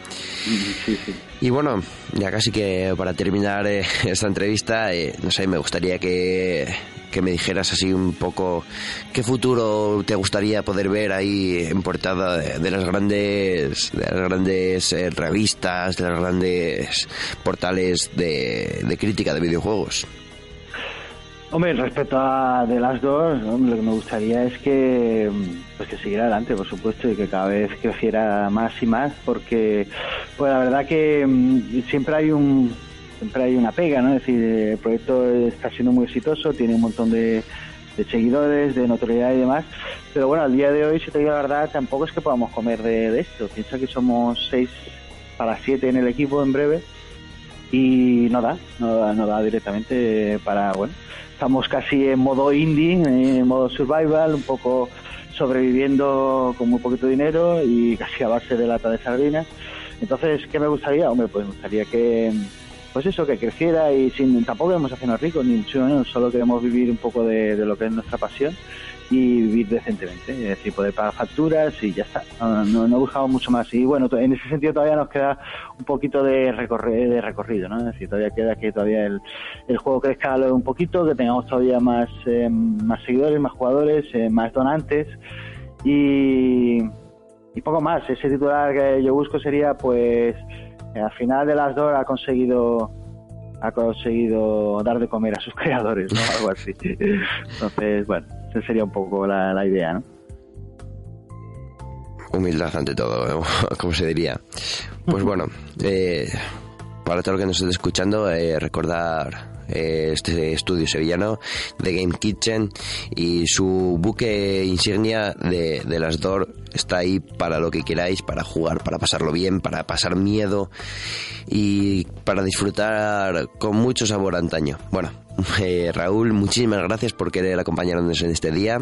Sí, sí.
Y bueno, ya casi que para terminar eh, esta entrevista, eh, no sé, me gustaría que, que me dijeras así un poco qué futuro te gustaría poder ver ahí en portada de, de las grandes, de las grandes eh, revistas, de los grandes portales de, de crítica de videojuegos.
Hombre, respecto a Last Door, hombre, lo que me gustaría es que pues que siguiera adelante, por supuesto, y que cada vez creciera más y más, porque pues la verdad que mm, siempre hay un siempre hay una pega, ¿no? Es decir, el proyecto está siendo muy exitoso, tiene un montón de, seguidores, de notoriedad y demás. Pero bueno, al día de hoy, si te digo la verdad, tampoco es que podamos comer de, de esto. Piensa que somos seis para siete en el equipo en breve y no da, no da, no da directamente para, bueno, estamos casi en modo indie, en modo survival, un poco sobreviviendo con muy poquito dinero y casi a base de lata de sardinas. Entonces, ¿qué me gustaría? Hombre, pues me gustaría que, pues eso, que creciera y sin, tampoco queremos hacernos ricos, ni mucho menos, solo queremos vivir un poco de, lo que es nuestra pasión y vivir decentemente, es decir, poder pagar facturas y ya está. No, no, buscamos mucho más. Y bueno, en ese sentido todavía nos queda un poquito de, de recorrido, ¿no? Es decir, todavía queda que todavía el, el juego crezca un poquito, que tengamos todavía más, eh, más seguidores, más jugadores, eh, más donantes y, y poco más. Ese titular que yo busco sería, pues, al final de las dos ha conseguido ha conseguido dar de comer a sus *laughs* creadores, ¿no? Algo así. Entonces, bueno, esa sería un poco la, la idea, ¿no?
Humildad ante todo, *laughs* como se diría. Pues bueno, *laughs* eh, para todo lo que nos esté escuchando, eh, recordar eh, este estudio sevillano de Game Kitchen y su buque insignia de, de las DOR está ahí para lo que queráis, para jugar, para pasarlo bien, para pasar miedo y para disfrutar con mucho sabor antaño. Bueno, *laughs* eh, Raúl, muchísimas gracias por querer acompañarnos en este día.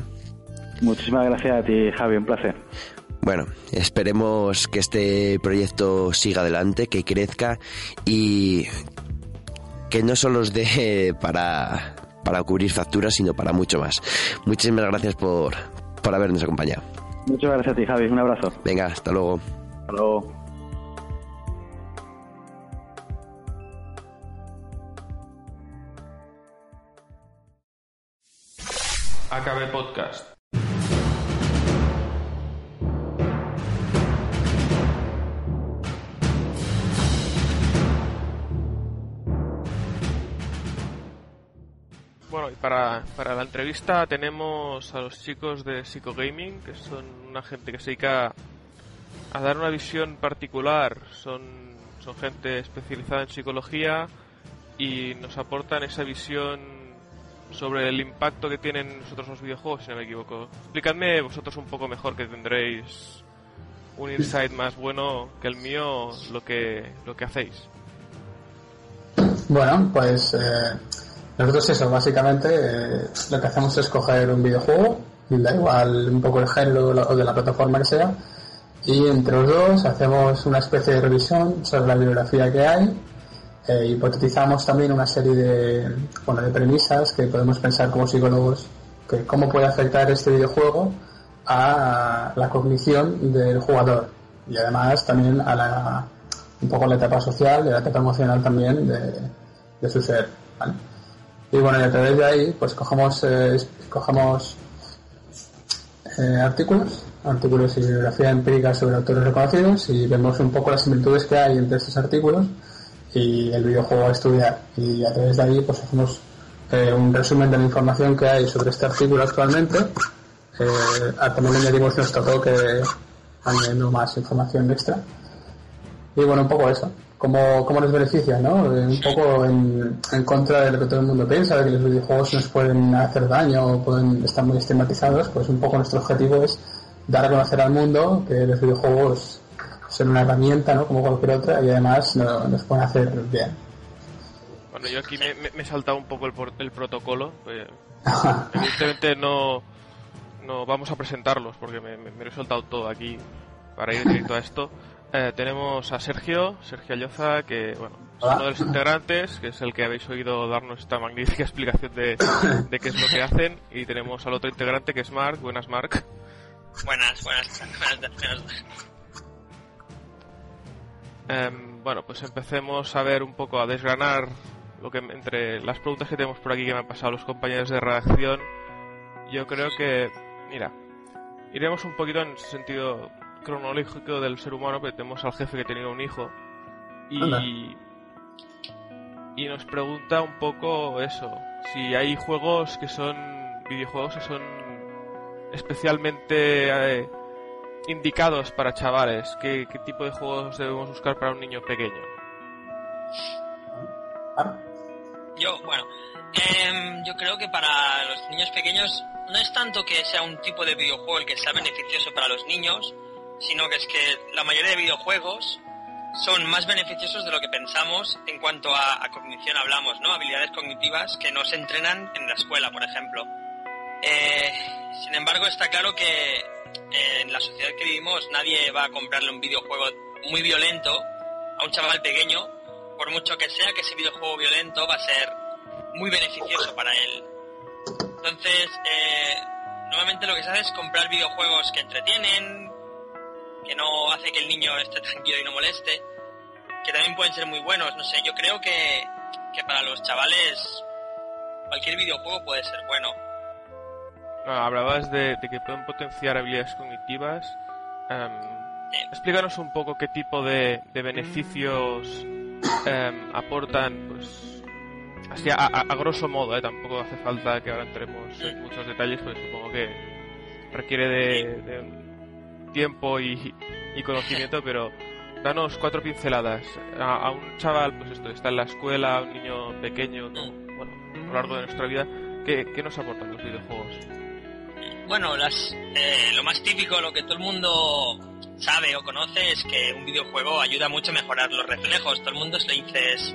Muchísimas gracias a ti, Javi, un placer.
Bueno, esperemos que este proyecto siga adelante, que crezca y que no solo os dé *laughs* para, para cubrir facturas, sino para mucho más. Muchísimas gracias por, por habernos acompañado.
Muchas gracias a ti, Javi. Un abrazo.
Venga, hasta luego.
Hasta luego.
AKB Podcast. Bueno, y para, para la entrevista tenemos a los chicos de Psycho Gaming, que son una gente que se dedica a dar una visión particular. Son, son gente especializada en psicología y nos aportan esa visión sobre el impacto que tienen nosotros los videojuegos, si no me equivoco. Explicadme vosotros un poco mejor que tendréis un insight más bueno que el mío lo que lo que hacéis.
Bueno, pues eh, nosotros eso, básicamente eh, lo que hacemos es coger un videojuego, da igual un poco el género o de la plataforma que sea, y entre los dos hacemos una especie de revisión sobre la bibliografía que hay, eh, hipotetizamos también una serie de, bueno, de premisas que podemos pensar como psicólogos, que cómo puede afectar este videojuego a la cognición del jugador y además también a la un poco la etapa social y la etapa emocional también de, de su ser. Y bueno y a través de ahí pues cogemos eh, cogemos eh, artículos artículos y bibliografía empírica sobre autores reconocidos y vemos un poco las similitudes que hay entre estos artículos y el videojuego a estudiar. Y a través de ahí pues hacemos eh, un resumen de la información que hay sobre este artículo actualmente. Eh, también le añadimos nuestro toque añadiendo más información extra. Y bueno, un poco eso. ¿Cómo, cómo nos beneficia, no? Un poco en, en contra de lo que todo el mundo piensa, de que los videojuegos nos pueden hacer daño o pueden estar muy estigmatizados, pues un poco nuestro objetivo es dar a conocer al mundo que los videojuegos son una herramienta, ¿no? Como cualquier otra, y además no- nos pueden hacer bien.
Bueno, yo aquí me, me- me he saltado un poco el, por- el protocolo. eh, *laughs* evidentemente no, no vamos a presentarlos porque me, me- me lo he soltado todo aquí para ir directo a esto. Eh, tenemos a Sergio, Sergio Alloza, que bueno, es uno de los integrantes, que es el que habéis oído darnos esta magnífica *laughs* explicación de, de qué es lo que hacen. Y tenemos al otro integrante que es Mark. Buenas, Mark.
Buenas, buenas, buenas, buenas.
Em, bueno, pues empecemos a ver un poco, a desgranar lo que entre las preguntas que tenemos por aquí que me han pasado los compañeros de redacción. Yo creo que, mira, iremos un poquito en sentido cronológico del ser humano, porque tenemos al jefe que tenido un hijo
Anda.
y y nos pregunta un poco eso, si hay juegos que son videojuegos que son especialmente eh, indicados para chavales, ¿Qué, qué tipo de juegos debemos buscar para un niño pequeño.
Ah,
Yo Yo, bueno, em, yo creo que para los niños pequeños no es tanto que sea un tipo de videojuego el que sea beneficioso para los niños, sino que es que la mayoría de videojuegos son más beneficiosos de lo que pensamos en cuanto a, a cognición hablamos, ¿no? Habilidades cognitivas que no se entrenan en la escuela, por ejemplo. Eh, sin embargo, está claro que eh, en la sociedad que vivimos nadie va a comprarle un videojuego muy violento a un chaval pequeño, por mucho que sea que ese videojuego violento va a ser muy beneficioso para él. Entonces, eh, normalmente lo que se hace es comprar videojuegos que entretienen, que no hace que el niño esté tranquilo y no moleste, que también pueden ser muy buenos. No sé, yo creo que, que para los chavales cualquier videojuego puede ser bueno.
No, hablabas de, de que pueden potenciar habilidades cognitivas. Em, explícanos un poco qué tipo de, de beneficios em, aportan, pues, así a, a- a grosso modo, ¿eh? tampoco hace falta que ahora entremos en muchos detalles, pues supongo que requiere de, de tiempo y, y conocimiento, pero danos cuatro pinceladas a, un chaval, pues esto, está en la escuela, un niño pequeño, ¿no? bueno, a lo largo de nuestra vida, ¿qué, qué nos aportan los videojuegos?
Bueno, eh, lo más típico, lo que todo el mundo sabe o conoce es que un videojuego ayuda mucho a mejorar los reflejos. Todo el mundo le dices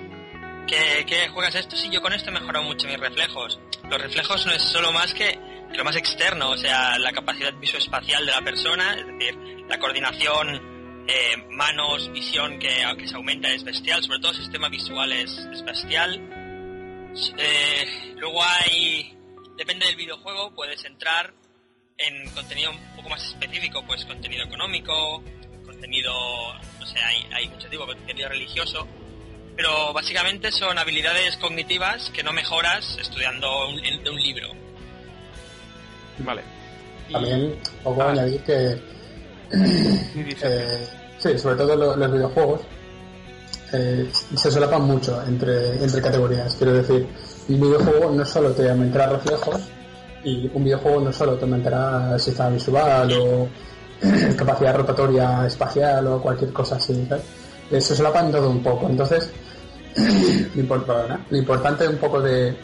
que, que juegas esto, sí, yo con esto he mejorado mucho mis reflejos. Los reflejos no es solo más que lo más externo, o sea, la capacidad visoespacial de la persona, es decir, la coordinación, eh, manos, visión que aunque se aumenta es bestial, sobre todo el sistema visual es, es bestial. Eh, luego hay, depende del videojuego, puedes entrar en contenido un poco más específico, pues contenido económico, contenido, no sé, hay, mucho tipo, contenido religioso, pero básicamente son habilidades cognitivas que no mejoras estudiando un libro.
Vale.
También un poco
Ah.
añadir que *coughs* Eh, sí, sobre todo lo- los videojuegos eh, se solapan mucho entre, entre categorías. Quiero decir, un videojuego no solo te aumentará reflejos y un videojuego no solo te aumentará sistema visual o *coughs* capacidad rotatoria espacial o cualquier cosa así. ¿sabes? Eh, Se solapan todo un poco. Entonces, *coughs* lo, importante un poco de,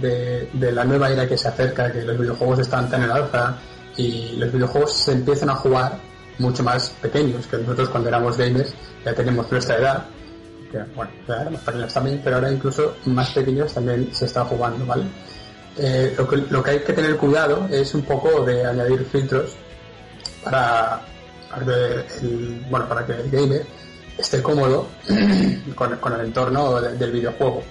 de, la nueva era que se acerca, que los videojuegos están tan en alza y los videojuegos se empiezan a jugar mucho más pequeños, que nosotros cuando éramos gamers ya tenemos nuestra edad, que bueno, ya éramos pequeños también, pero ahora incluso más pequeños también se está jugando, ¿vale? Eh, lo, que, lo que hay que tener cuidado es un poco de añadir filtros para, para que el, bueno, para que el gamer esté cómodo *clears throat* con, el entorno de- del videojuego.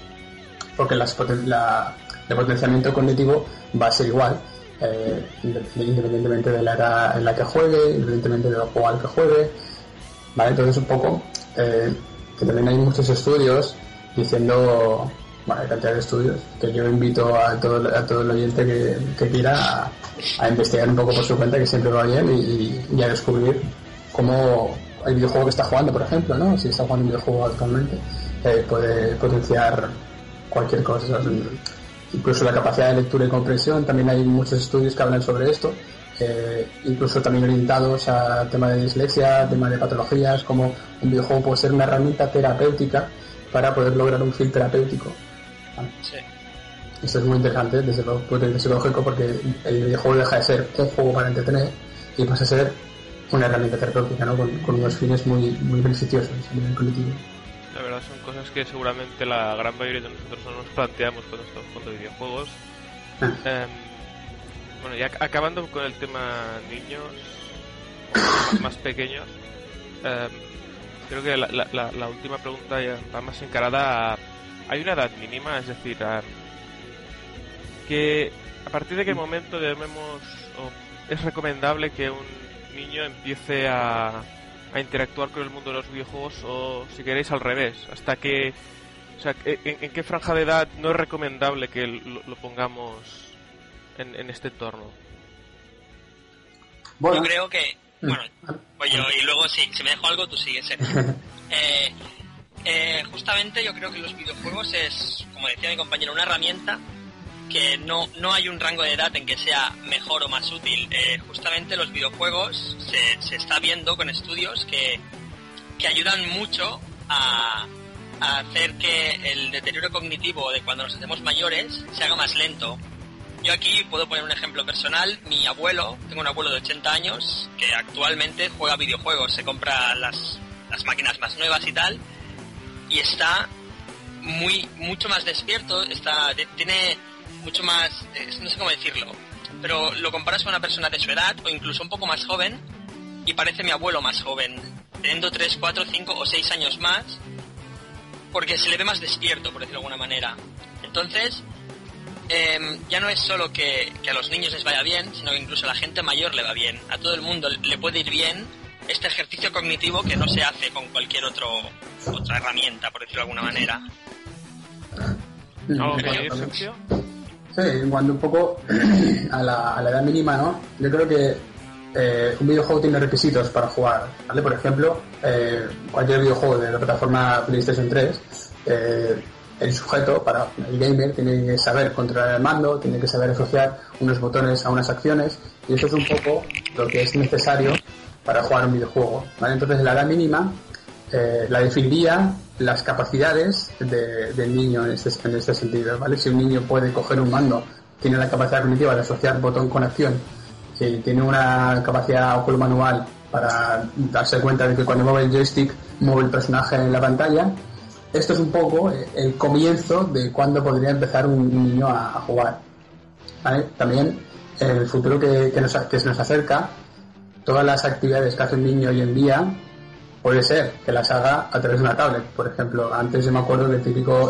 Porque las la, el potenciamiento cognitivo va a ser igual, eh, independientemente de la era en la que juegue, independientemente del juego al que juegue. ¿vale? Entonces un poco, eh, que también hay muchos estudios diciendo, bueno, cantidad de estudios, que yo invito a todo, a todo el oyente que, que quiera a, a investigar un poco por su cuenta, que siempre va bien, y, y a descubrir cómo el videojuego que está jugando, por ejemplo, ¿no? Si está jugando un videojuego actualmente, eh, puede potenciar cualquier cosa. Incluso la capacidad de lectura y comprensión, también hay muchos estudios que hablan sobre esto, eh, incluso también orientados a tema de dislexia, tema de patologías, como un videojuego puede ser una herramienta terapéutica para poder lograr un fin terapéutico.
Sí.
Esto es muy interesante desde el punto de vista psicológico porque el videojuego deja de ser un juego para entretener y pasa a ser una herramienta terapéutica, ¿no? con, con unos fines muy, muy beneficiosos a nivel cognitivo.
Verdad son cosas que seguramente la gran mayoría de nosotros no nos planteamos cuando estamos jugando videojuegos. Em, bueno, y ac- acabando con el tema niños, o más, pequeños, em, creo que la, la- la- la última pregunta ya va más encarada a... ¿Hay una edad mínima? Es decir, a, que a partir de qué momento debemos o es recomendable que un niño empiece a, a interactuar con el mundo de los videojuegos o si queréis al revés hasta que o sea en, en qué franja de edad no es recomendable que lo, lo pongamos en, en este entorno
Yo creo que, bueno, yo y luego sí, si me dejo algo tú sigues. Sergio. *laughs* Eh, eh, justamente yo creo que los videojuegos es, como decía mi compañero, una herramienta que no, no hay un rango de edad en que sea mejor o más útil. Eh, justamente los videojuegos se, se está viendo con estudios que, que ayudan mucho a, a hacer que el deterioro cognitivo de cuando nos hacemos mayores se haga más lento. Yo aquí puedo poner un ejemplo personal. Mi abuelo, tengo un abuelo de 80 años que actualmente juega videojuegos, se compra las, las máquinas más nuevas y tal, y está muy mucho más despierto, está tiene mucho más, eh, no sé cómo decirlo, pero lo comparas con una persona de su edad o incluso un poco más joven y parece mi abuelo más joven, teniendo 3, 4, 5 o 6 años más, porque se le ve más despierto, por decirlo de alguna manera. Entonces, em, ya no es solo que, que a los niños les vaya bien, sino que incluso a la gente mayor le va bien. A todo el mundo le puede ir bien este ejercicio cognitivo que no se hace con cualquier otro, otra herramienta, por decirlo de alguna manera.
¿Algo que
Sí, en cuanto un poco *clears throat* a la, a la edad mínima, ¿no? Yo creo que eh, un videojuego tiene requisitos para jugar, ¿vale? Por ejemplo, eh, cualquier videojuego de la plataforma PlayStation 3, eh, el sujeto, para el gamer, tiene que saber controlar el mando, tiene que saber asociar unos botones a unas acciones, y eso es un poco lo que es necesario para jugar un videojuego, ¿vale? Entonces, la edad mínima eh, la definiría las capacidades de- del niño en este, en este sentido, ¿vale? Si un niño puede coger un mando, tiene la capacidad cognitiva de asociar botón con acción, si tiene una capacidad oculomanual para darse cuenta de que cuando mueve el joystick mueve el personaje en la pantalla, esto es un poco eh, el comienzo de cuando podría empezar un niño a, jugar. También en el futuro que, que se nos acerca, todas las actividades que hace un niño hoy en día puede ser que las haga a través de una tablet. Por ejemplo, antes yo me acuerdo que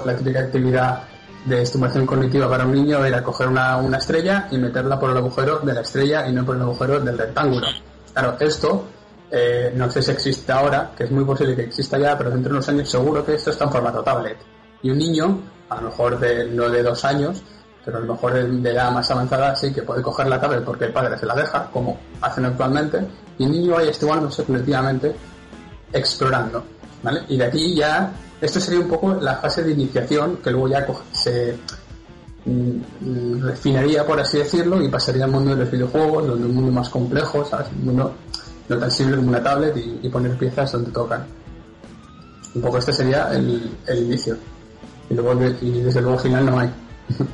la típica actividad de estimulación cognitiva para un niño era coger una, una estrella y meterla por el agujero de la estrella y no por el agujero del rectángulo. Claro, esto eh, no sé si existe ahora, que es muy posible que exista ya, pero dentro de unos años seguro que esto está en formato tablet. Y un niño, a lo mejor de, no de dos años, pero a lo mejor de, de edad más avanzada, sí que puede coger la tablet porque el padre se la deja, como hacen actualmente, y el niño vaya estimulándose colectivamente explorando, ¿vale? Y de aquí ya, esto sería un poco la fase de iniciación que luego ya se mm, refinaría, por así decirlo, y pasaría al mundo de los videojuegos, donde un mundo más complejo, ¿sabes? Un mundo no tan simple como una tablet y, y poner piezas donde tocan. Un poco este sería el, el inicio. Y luego, y desde luego final no hay. *laughs*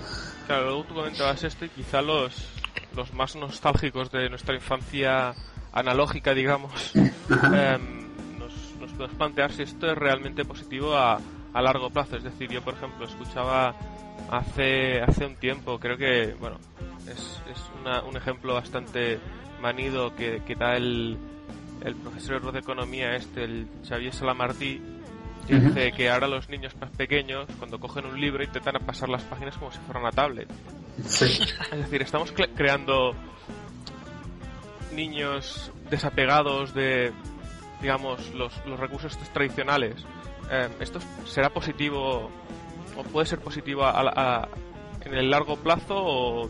Claro, luego tú comentabas esto y quizá los, los más nostálgicos de nuestra infancia analógica, digamos, *laughs* nos podemos plantear si esto es realmente positivo a, a largo plazo. Es decir, yo, por ejemplo, escuchaba hace, hace un tiempo, creo que, bueno, es, es una- un ejemplo bastante manido que, que da el, el profesor de economía este, el Xavier Salamartí, que
Ujú.
dice que ahora los niños más pequeños, cuando cogen un libro, intentan pasar las páginas como si fuera una tablet.
Sí.
Es decir, estamos cre- creando niños desapegados de, digamos, los, los recursos estos tradicionales. Eh, ¿Esto será positivo o puede ser positivo a- a- en el largo plazo o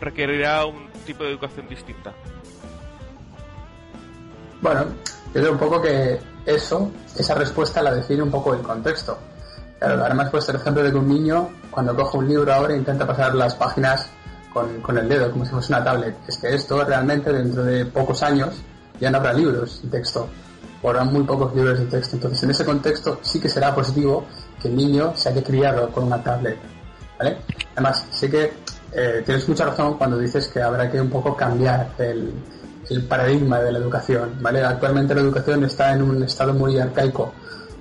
requerirá un tipo de educación distinta?
Bueno, yo creo un poco que eso, esa respuesta la define un poco el contexto. Claro, me has puesto el ejemplo de que un niño, cuando coge un libro ahora, intenta pasar las páginas con, con el dedo, como si fuese una tablet. Es que esto realmente, dentro de pocos años, ya no habrá libros de texto. O habrá muy pocos libros de texto. Entonces, en ese contexto, sí que será positivo que el niño se haya criado con una tablet. ¿Vale? Además, sí que eh, tienes mucha razón cuando dices que habrá que un poco cambiar el, paradigma de la educación, ¿vale? Actualmente la educación está en un estado muy arcaico,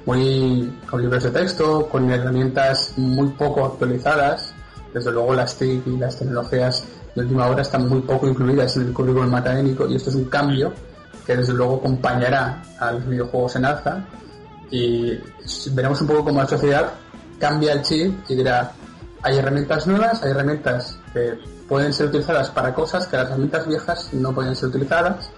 muy con libros de texto, con herramientas muy poco actualizadas. Desde luego las TIC y las tecnologías de última hora están muy poco incluidas en el currículum académico y esto es un cambio que desde luego acompañará a los videojuegos en alza y veremos un poco cómo la sociedad cambia el chip y dirá hay herramientas nuevas, hay herramientas que pueden ser utilizadas para cosas que las herramientas viejas no pueden ser utilizadas.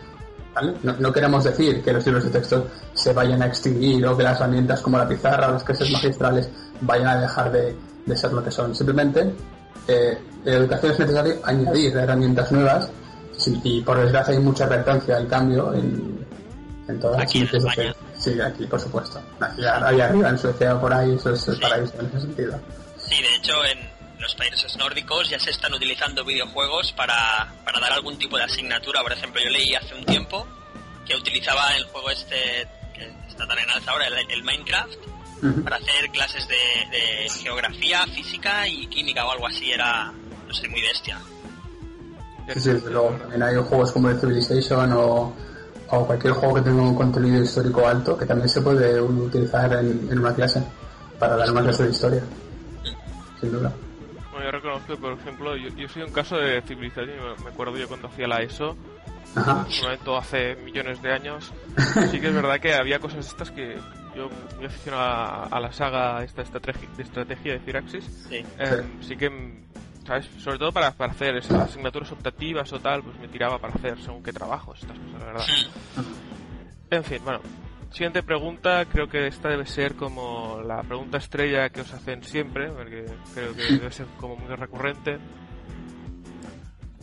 No, queremos decir que los libros de texto se vayan a extinguir o que las herramientas como la pizarra o las clases magistrales vayan a dejar de, ser lo que son. Simplemente eh, la educación es necesario añadir herramientas nuevas sí, y por desgracia hay mucha reactancia al cambio en, en todas
Aquí en
las
España.
Sí, aquí por supuesto. Aquí, ahí arriba en Suecia por ahí eso es el
Sí.
paraíso en ese sentido.
Sí, de hecho en los países nórdicos ya se están utilizando videojuegos para, para dar algún tipo de asignatura. Por ejemplo, yo leí hace un tiempo que utilizaba el juego este que está tan en alza ahora, el, el Minecraft, para hacer clases de, de geografía, física y química o algo así. Era, no sé, muy bestia.
Sí, sí, luego. También hay juegos como el Civilization o, o cualquier juego que tenga un contenido histórico alto que también se puede utilizar en, en una clase para dar una clase de historia. Sin duda.
Bueno, yo reconozco por ejemplo, yo, yo soy un caso de civilización, y me- acuerdo yo cuando hacía la ESO,
Ajá.
en un momento hace millones de años, *laughs* sí que es verdad que había cosas estas que yo me aficionado a, a la saga esta estrategia, de estrategia de Firaxis,
Sí.
eh, sí que, ¿sabes? Sobre todo para, para hacer esas asignaturas optativas o tal, pues me tiraba para hacer según qué trabajos, estas cosas, la verdad. En fin, bueno. Siguiente pregunta, creo que esta debe ser como la pregunta estrella que os hacen siempre, porque creo que debe ser como muy recurrente.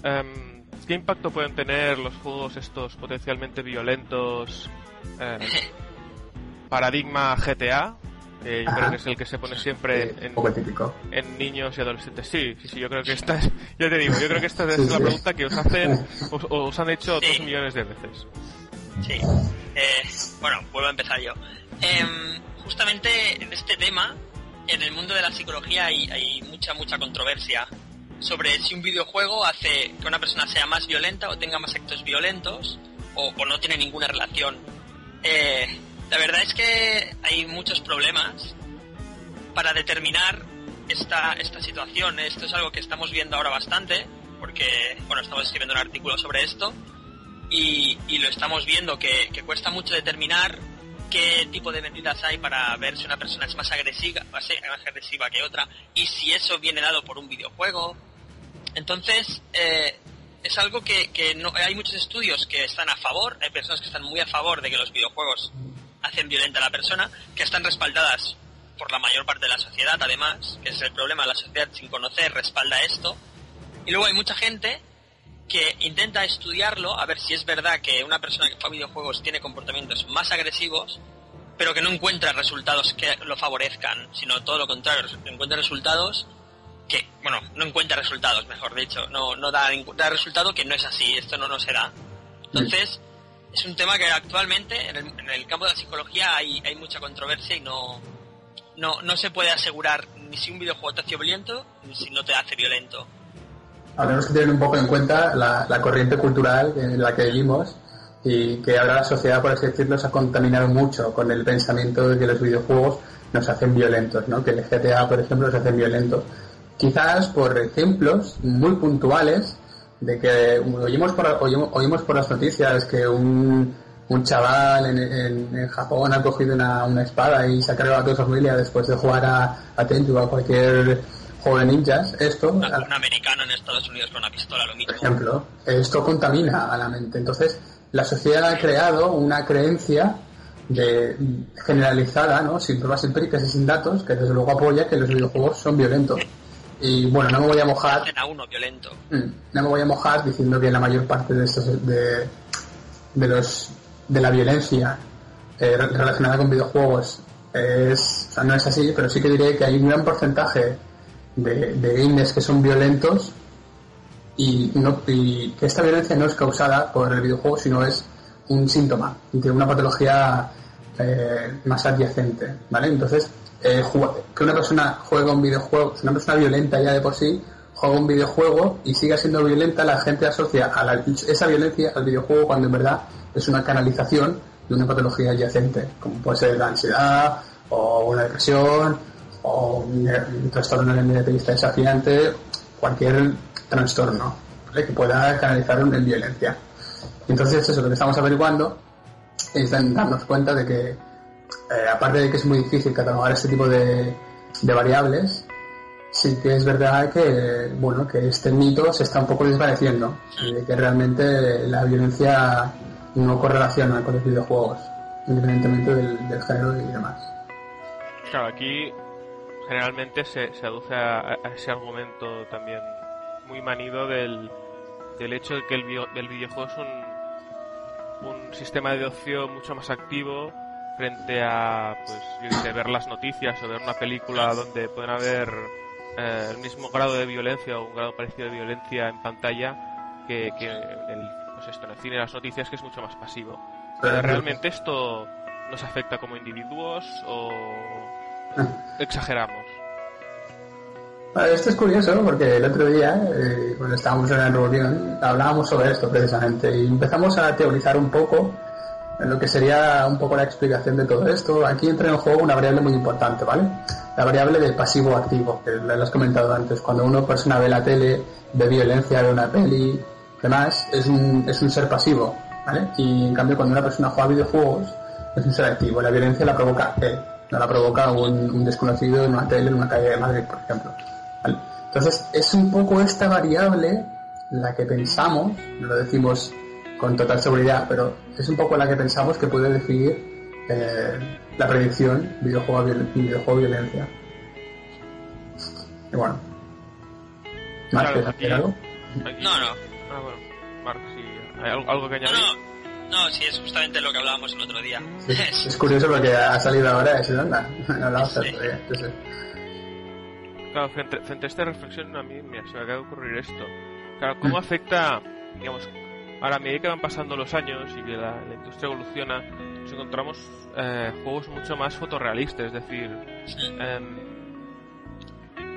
Em, ¿Qué impacto pueden tener los juegos estos potencialmente violentos? em, *laughs* paradigma GTA, que yo
Ajá.
creo que es el que se pone siempre
Eh,
en,
un poco típico.
en niños y adolescentes. Sí, sí, sí, yo creo que esta es, *laughs* ya te digo, yo creo que esta es
Sí,
la
sí.
pregunta que os hacen, *laughs* os, os han hecho
Sí.
dos millones de veces.
Sí. Eh, bueno, vuelvo a empezar yo. Em, justamente en este tema, en el mundo de la psicología hay, hay mucha, mucha controversia sobre si un videojuego hace que una persona sea más violenta o tenga más actos violentos o, o no tiene ninguna relación. Eh, la verdad es que hay muchos problemas para determinar esta, esta situación. Esto es algo que estamos viendo ahora bastante, porque, bueno, estamos escribiendo un artículo sobre esto y, lo estamos viendo que, que cuesta mucho determinar qué tipo de medidas hay para ver si una persona es más agresiva, más agresiva que otra y si eso viene dado por un videojuego. Entonces, eh, es algo que, que no, hay muchos estudios que están a favor, hay personas que están muy a favor de que los videojuegos hacen violenta a la persona, que están respaldadas por la mayor parte de la sociedad, además, que es el problema, la sociedad sin conocer respalda esto. Y luego hay mucha gente que intenta estudiarlo a ver si es verdad que una persona que juega videojuegos tiene comportamientos más agresivos, pero que no encuentra resultados que lo favorezcan, sino todo lo contrario, encuentra resultados que, bueno, no encuentra resultados, mejor dicho, no, no da, da resultado que no es así, esto no, no se da. Entonces, es un tema que actualmente en el, en el campo de la psicología hay, mucha controversia y no, no, se puede asegurar ni si un videojuego te hace violento ni si no te hace violento.
Habremos que tener un poco en cuenta la, la corriente cultural en la que vivimos y que ahora la sociedad, por así decirlo, se ha contaminado mucho con el pensamiento de que los videojuegos nos hacen violentos, ¿no? que el GTA, por ejemplo, nos hacen violentos. Quizás por ejemplos muy puntuales de que oímos por, oímos, oímos por las noticias que un, un chaval en, en- en Japón ha cogido una, una espada y se ha cargado a toda su familia después de jugar a, a Tenchu o a cualquier juego de ninjas. Esto,
Un, un americano en Estados Unidos con una pistola, lo mismo.
por ejemplo, esto contamina a la mente. Entonces, la sociedad ha creado una creencia de, generalizada, ¿no? sin pruebas empíricas y sin datos, que desde luego apoya que los videojuegos son violentos. Y bueno, no me voy a mojar,
Hacen a uno violento.
mm, no me voy a mojar diciendo que la mayor parte de estos, de, de los de la violencia eh, re- relacionada con videojuegos es, o sea, no es así, pero sí que diré que hay un gran porcentaje de, de gamers que son violentos y, no, y que esta violencia no es causada por el videojuego, sino es un síntoma de una patología eh, más adyacente, ¿vale? Entonces, eh, que una persona juega un videojuego, una persona violenta ya de por sí, juega un videojuego y siga siendo violenta, la gente asocia a la- esa violencia al videojuego cuando en verdad es una canalización de una patología adyacente, como puede ser la ansiedad o una depresión o un, un trastorno negativista desafiante, cualquier trastorno ¿vale? que pueda canalizar en violencia. Entonces eso, lo que estamos averiguando es darnos cuenta de que, eh, aparte de que es muy difícil catalogar este tipo de, de variables, sí que es verdad que, bueno, que este mito se está un poco desvaneciendo de que realmente la violencia no correlaciona con los videojuegos, independientemente del, género y demás.
Claro, aquí generalmente se, se aduce a, a ese argumento también muy manido del, del hecho de que el, el videojuego es un, un sistema de ocio mucho más activo frente a, pues, yo ver las noticias o ver una película donde pueden haber eh, el mismo grado de violencia o un grado parecido de violencia en pantalla que, que el, pues esto, en el cine las noticias que es mucho más pasivo. Eh, ¿Realmente esto nos afecta como individuos o, exageramos.
Vale, esto es curioso porque el otro día, eh, cuando estábamos en la reunión, hablábamos sobre esto precisamente y empezamos a teorizar un poco lo que sería un poco la explicación de todo esto. Aquí entra en juego una variable muy importante, ¿vale? La variable del pasivo-activo, que lo has comentado antes. Cuando una persona ve la tele, ve violencia, ve una peli, demás, es un, es un ser pasivo, ¿vale? Y en cambio cuando una persona juega videojuegos, es un ser activo. La violencia la provoca él, no la provoca un, desconocido en una tele, en una calle de Madrid, por ejemplo. Entonces, es un poco esta variable la que pensamos, lo decimos con total seguridad, pero es un poco la que pensamos que puede definir eh, la predicción videojuego, viol- videojuego violencia. Y bueno. ¿Más
Claro,
que
aquí-
algo?
Aquí-
No, no.
Ah, bueno. ¿Hay algo, algo que
No,
añadir?
no. No, sí, es justamente lo que hablábamos el otro día.
Sí, *laughs* es curioso porque ha salido ahora de onda. No hablamos
Sí.
todavía. Sí, sí.
Claro, frente, frente a esta reflexión a mí mira, se me acaba de ocurrir esto. Claro, ¿cómo afecta, digamos, ahora a medida que van pasando los años y que la, la industria evoluciona, nos encontramos eh, juegos mucho más fotorrealistas, es decir, em,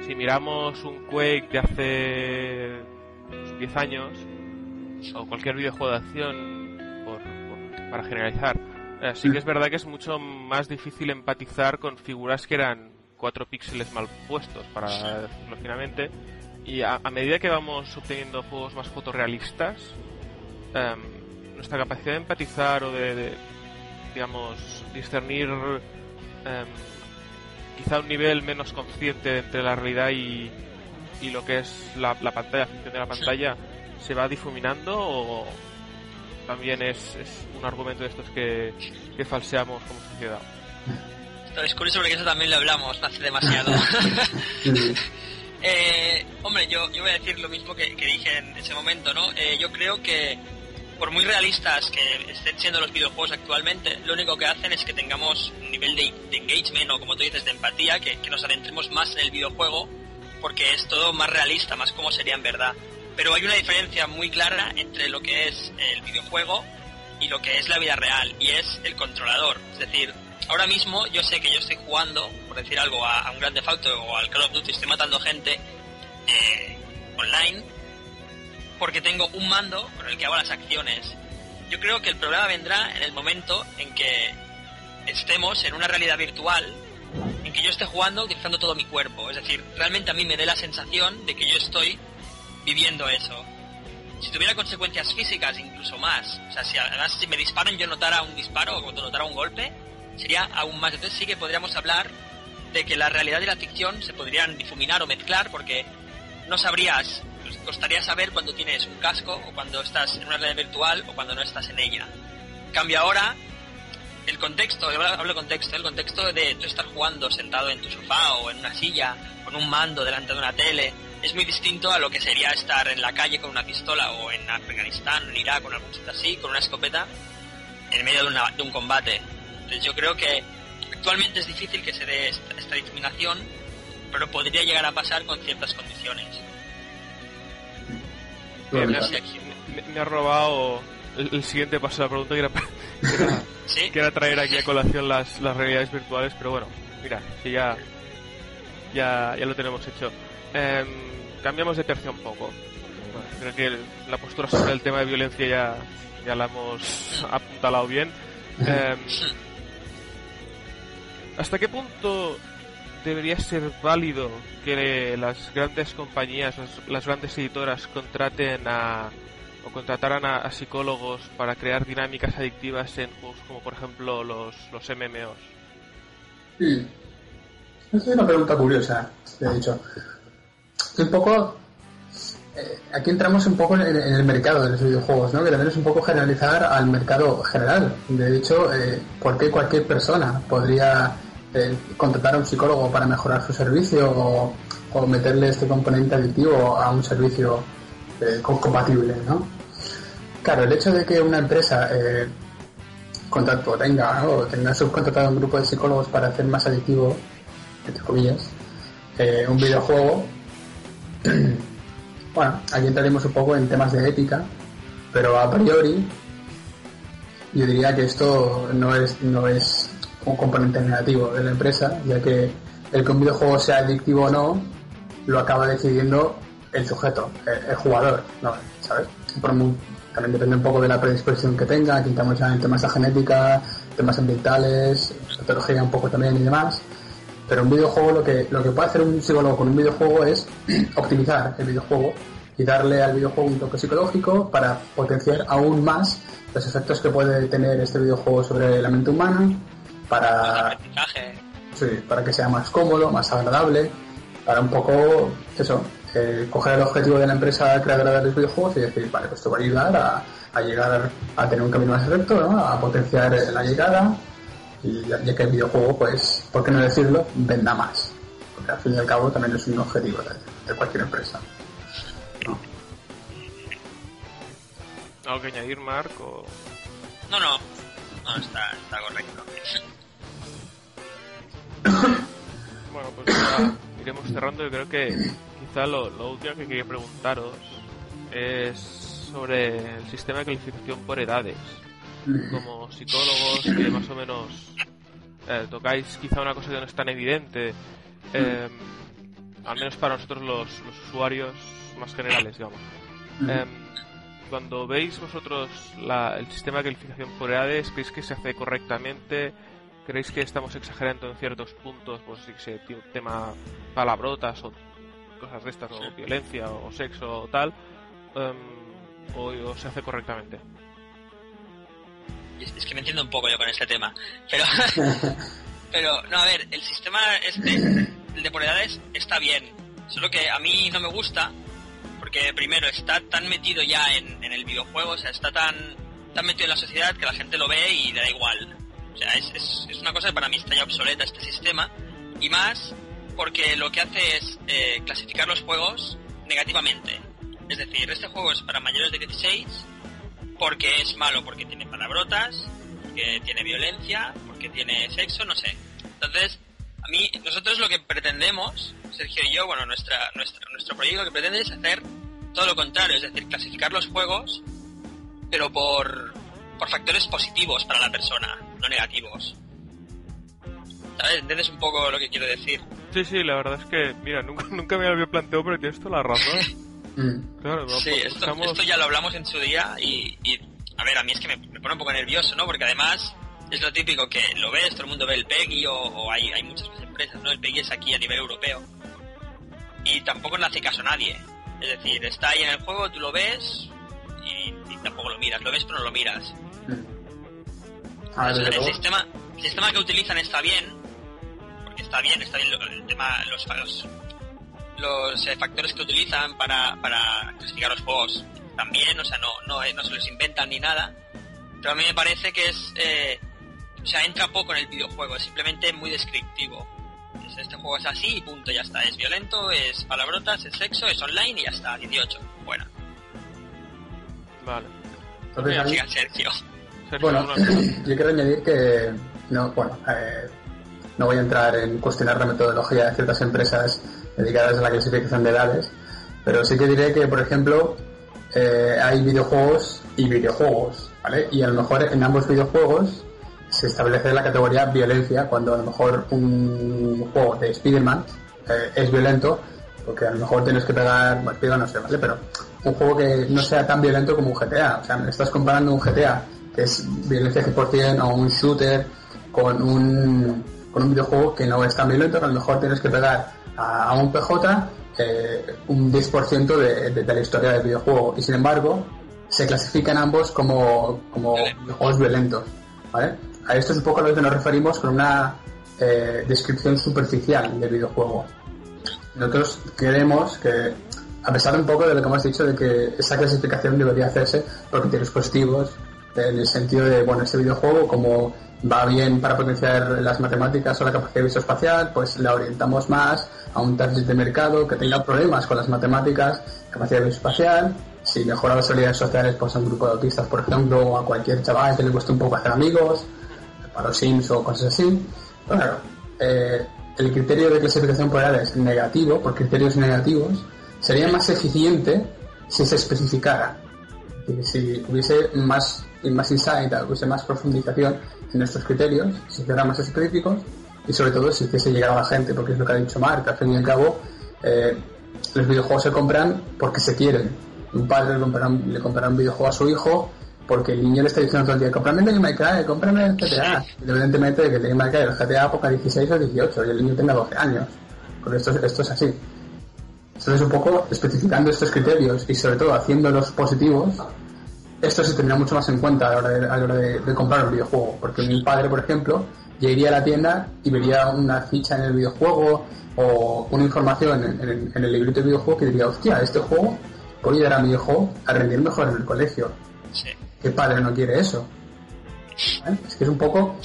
si miramos un Quake de hace pues, 10 años, o cualquier videojuego de acción, por- por- para generalizar, eh, sí que es verdad que es mucho más difícil empatizar con figuras que eran cuatro píxeles mal puestos, para decirlo finamente. Y a, a medida que vamos obteniendo juegos más fotorrealistas, em, nuestra capacidad de empatizar o de, de, digamos, discernir em, quizá un nivel menos consciente entre la realidad y, y lo que es la, la pantalla, la función de la pantalla, se va difuminando o también es, es un argumento de estos que, que falseamos como sociedad.
Es curioso porque eso también lo hablamos hace demasiado. *laughs* *laughs* Eh, hombre, yo, yo voy a decir lo mismo que, que dije en ese momento, ¿no? Eh, yo creo que por muy realistas que estén siendo los videojuegos actualmente, lo único que hacen es que tengamos un nivel de, de engagement o como tú dices, de empatía, que, que nos adentremos más en el videojuego porque es todo más realista, más como sería en verdad. Pero hay una diferencia muy clara entre lo que es el videojuego y lo que es la vida real, y es el controlador. Es decir, ahora mismo yo sé que yo estoy jugando, por decir algo, a, a un Grand Theft o al Call of Duty, estoy matando gente eh, online, porque tengo un mando con el que hago las acciones. Yo creo que el problema vendrá en el momento en que estemos en una realidad virtual en que yo esté jugando utilizando todo mi cuerpo. Es decir, realmente a mí me dé la sensación de que yo estoy viviendo eso. Si tuviera consecuencias físicas, incluso más. O sea, si además si me disparan yo notara un disparo o notara un golpe, sería aún más. Entonces sí que podríamos hablar de que la realidad y la ficción se podrían difuminar o mezclar porque no sabrías, pues, costaría saber cuando tienes un casco o cuando estás en una realidad virtual o cuando no estás en ella. En cambio ahora, el contexto, hablo contexto, el contexto de tú estar jugando sentado en tu sofá o en una silla, con un mando delante de una tele, es muy distinto a lo que sería estar en la calle con una pistola o en Afganistán, en Irak, con algún sitio así, con una escopeta, en medio de, una- de un combate. Entonces yo creo que actualmente es difícil que se dé esta, esta difuminación, pero podría llegar a pasar con ciertas condiciones.
Eh, me, ha robado el, el siguiente paso de la pregunta que era, *laughs* que era,
¿Sí?
que era traer aquí a colación las, las realidades virtuales, pero bueno, mira, que ya, ya, ya lo tenemos hecho. Em, cambiamos de tercio un poco. Bueno, creo que el- la postura sobre el tema de violencia ya, ya la hemos apuntalado bien. Em, ¿Hasta qué punto debería ser válido que las grandes compañías, las, grandes editoras contraten a o contrataran a, psicólogos para crear dinámicas adictivas en juegos como por ejemplo los, los MMOs?
Mm. Esa es una pregunta curiosa, de hecho. Un poco. eh, aquí entramos un poco en, en el mercado de los videojuegos, ¿no? Que también es un poco generalizar al mercado general. De hecho, eh, ¿por qué cualquier persona podría eh, contratar a un psicólogo para mejorar su servicio o, meterle este componente adictivo a un servicio eh, co- compatible, ¿no? Claro, el hecho de que una empresa eh, contacto tenga o tenga subcontratado un grupo de psicólogos para hacer más adictivo, entre comillas, eh, un videojuego. *clears throat* bueno, aquí entraremos un poco en temas de ética, pero a priori yo diría que esto no es no es un componente negativo de la empresa, ya que el que un videojuego sea adictivo o no, lo acaba decidiendo el sujeto, el, jugador, ¿no? ¿sabes? También depende un poco de la predisposición que tenga, aquí estamos ya en temas de genética, temas ambientales, patología un poco también y demás. Pero un videojuego lo que, lo que puede hacer un psicólogo con un videojuego es *clears throat* optimizar el videojuego y darle al videojuego un toque psicológico para potenciar aún más los efectos que puede tener este videojuego sobre la mente humana, para,
aprendizaje.
sí, para que sea más cómodo, más agradable, para un poco eso, eh, coger el objetivo de la empresa creadora de los videojuegos y decir, vale, pues esto va a ayudar a, a llegar a tener un camino más recto, ¿no? a potenciar eh, la llegada y ya, ya que el videojuego, pues, ¿por qué no decirlo? Venda más. Porque al fin y al cabo también es un objetivo de, de cualquier empresa.
¿Algo que añadir, Mark? O...
No, no. No, está, está correcto.
Bueno, pues ya *coughs* iremos cerrando. Yo creo que quizá lo, lo último que quería preguntaros es sobre el sistema de calificación por edades. Como psicólogos que más o menos eh, tocáis quizá una cosa que no es tan evidente, eh, al menos para nosotros los, los usuarios más generales, digamos. Eh, cuando veis vosotros la- el sistema de calificación por edades, ¿creéis que se hace correctamente? ¿Creéis que estamos exagerando en ciertos puntos, pues si se tema palabrotas o cosas de estas, o violencia o sexo o tal? Em, o, o se hace correctamente?
Es, es que me entiendo un poco yo con este tema. Pero, *laughs* pero no, a ver, el sistema este, el de por edades, está bien. Solo que a mí no me gusta, porque primero está tan metido ya en, en el videojuego, o sea, está tan, tan metido en la sociedad que la gente lo ve y le da igual. O sea, es, es, es una cosa que para mí está ya obsoleta este sistema. Y más porque lo que hace es eh, clasificar los juegos negativamente. Es decir, este juego es para mayores de 16 porque es malo, porque tiene palabrotas, porque tiene violencia, porque tiene sexo, no sé. Entonces, a mí, nosotros lo que pretendemos, Sergio y yo, bueno, nuestra, nuestra, nuestro proyecto que pretende es hacer todo lo contrario, es decir, clasificar los juegos, pero por, por factores positivos para la persona, no negativos. ¿Sabes? ¿Entiendes un poco lo que quiero decir?
Sí, sí, la verdad es que, mira, nunca, *laughs* nunca me había planteado, pero tienes toda la razón. *laughs* Claro, no,
Sí,
pues
esto, esto ya lo hablamos en su día y, y, a ver, a mí es que me, me pone un poco nervioso, ¿no? Porque además es lo típico que lo ves, todo el mundo ve el PEGI o, o hay, hay muchas empresas, ¿no? El PEGI es aquí a nivel europeo y tampoco le hace caso a nadie. Es decir, está ahí en el juego, tú lo ves y, y tampoco lo miras, lo ves pero no lo miras.
A ver,
el sistema, el sistema que utilizan está bien, porque está bien, está bien el tema, los, los, los, eh, factores que utilizan para, para clasificar los juegos también, o sea, no, no, eh, no se los inventan ni nada, pero a mí me parece que es, eh, o sea, entra poco en el videojuego, es simplemente muy descriptivo. Es- Este juego es así y punto, ya está. Es violento, es palabrotas, es sexo, es online y ya está. 18. Bueno,
Vale.
entonces ahí-
siga Sergio.
Sergio,
Bueno, *clears throat* yo quiero añadir que no, bueno, eh, no voy a entrar en cuestionar la metodología de ciertas empresas dedicadas a la clasificación de edades, pero sí que diré que, por ejemplo, eh, hay videojuegos y videojuegos, ¿vale? Y a lo mejor en ambos videojuegos se establece la categoría violencia cuando a lo mejor un juego de Spider-Man eh, es violento porque a lo mejor tienes que pegar, bueno, no sé, ¿vale? Pero un juego que no sea tan violento como un GTA, o sea, me estás comparando un GTA que es violencia 100% o un shooter con un, con un videojuego que no es tan violento, que a lo mejor tienes que pegar a, a un PJ eh, un 10% de, de- de la historia del videojuego y sin embargo se clasifican ambos como, como videojuegos violentos, ¿vale? A esto es un poco a lo que nos referimos con una eh, descripción superficial del videojuego. Nosotros creemos que, a pesar un poco de lo que hemos dicho, de que esa clasificación debería hacerse por criterios positivos, en el sentido de, bueno, este videojuego, como va bien para potenciar las matemáticas o la capacidad visoespacial, pues la orientamos más a un target de mercado que tenga problemas con las matemáticas, capacidad visoespacial, si mejora las habilidades sociales, pues a un grupo de autistas, por ejemplo, o a cualquier chaval que le cueste un poco hacer amigos, para los Sims o cosas así. Pero claro, eh, el criterio de clasificación por edades negativo, por criterios negativos, sería más eficiente si se especificara. Si hubiese más más insight, hubiese más profundización en nuestros criterios, si fueran más específicos y sobre todo si hiciese llegar a la gente, porque es lo que ha dicho Mark, al fin y al cabo eh, los videojuegos se compran porque se quieren. Un padre le comprará un videojuego a su hijo porque el niño le está diciendo todo el día, cómprame el Cry, cómprame el GTA. Independientemente de que Cry y el GTA ponga 16 o 18 y el niño tenga 12 años. Porque esto, es- esto es así. Entonces un poco especificando estos criterios y sobre todo haciéndolos positivos, esto se tendrá mucho más en cuenta a la hora de, a la hora de- de comprar un videojuego. Porque mi padre, por ejemplo, ya iría a la tienda y vería una ficha en el videojuego o una información en, en- en el librito de videojuego que diría, hostia, este juego puede ayudar a mi hijo a rendir mejor en el colegio.
Sí.
¿Qué padre no quiere eso? Es que es un poco...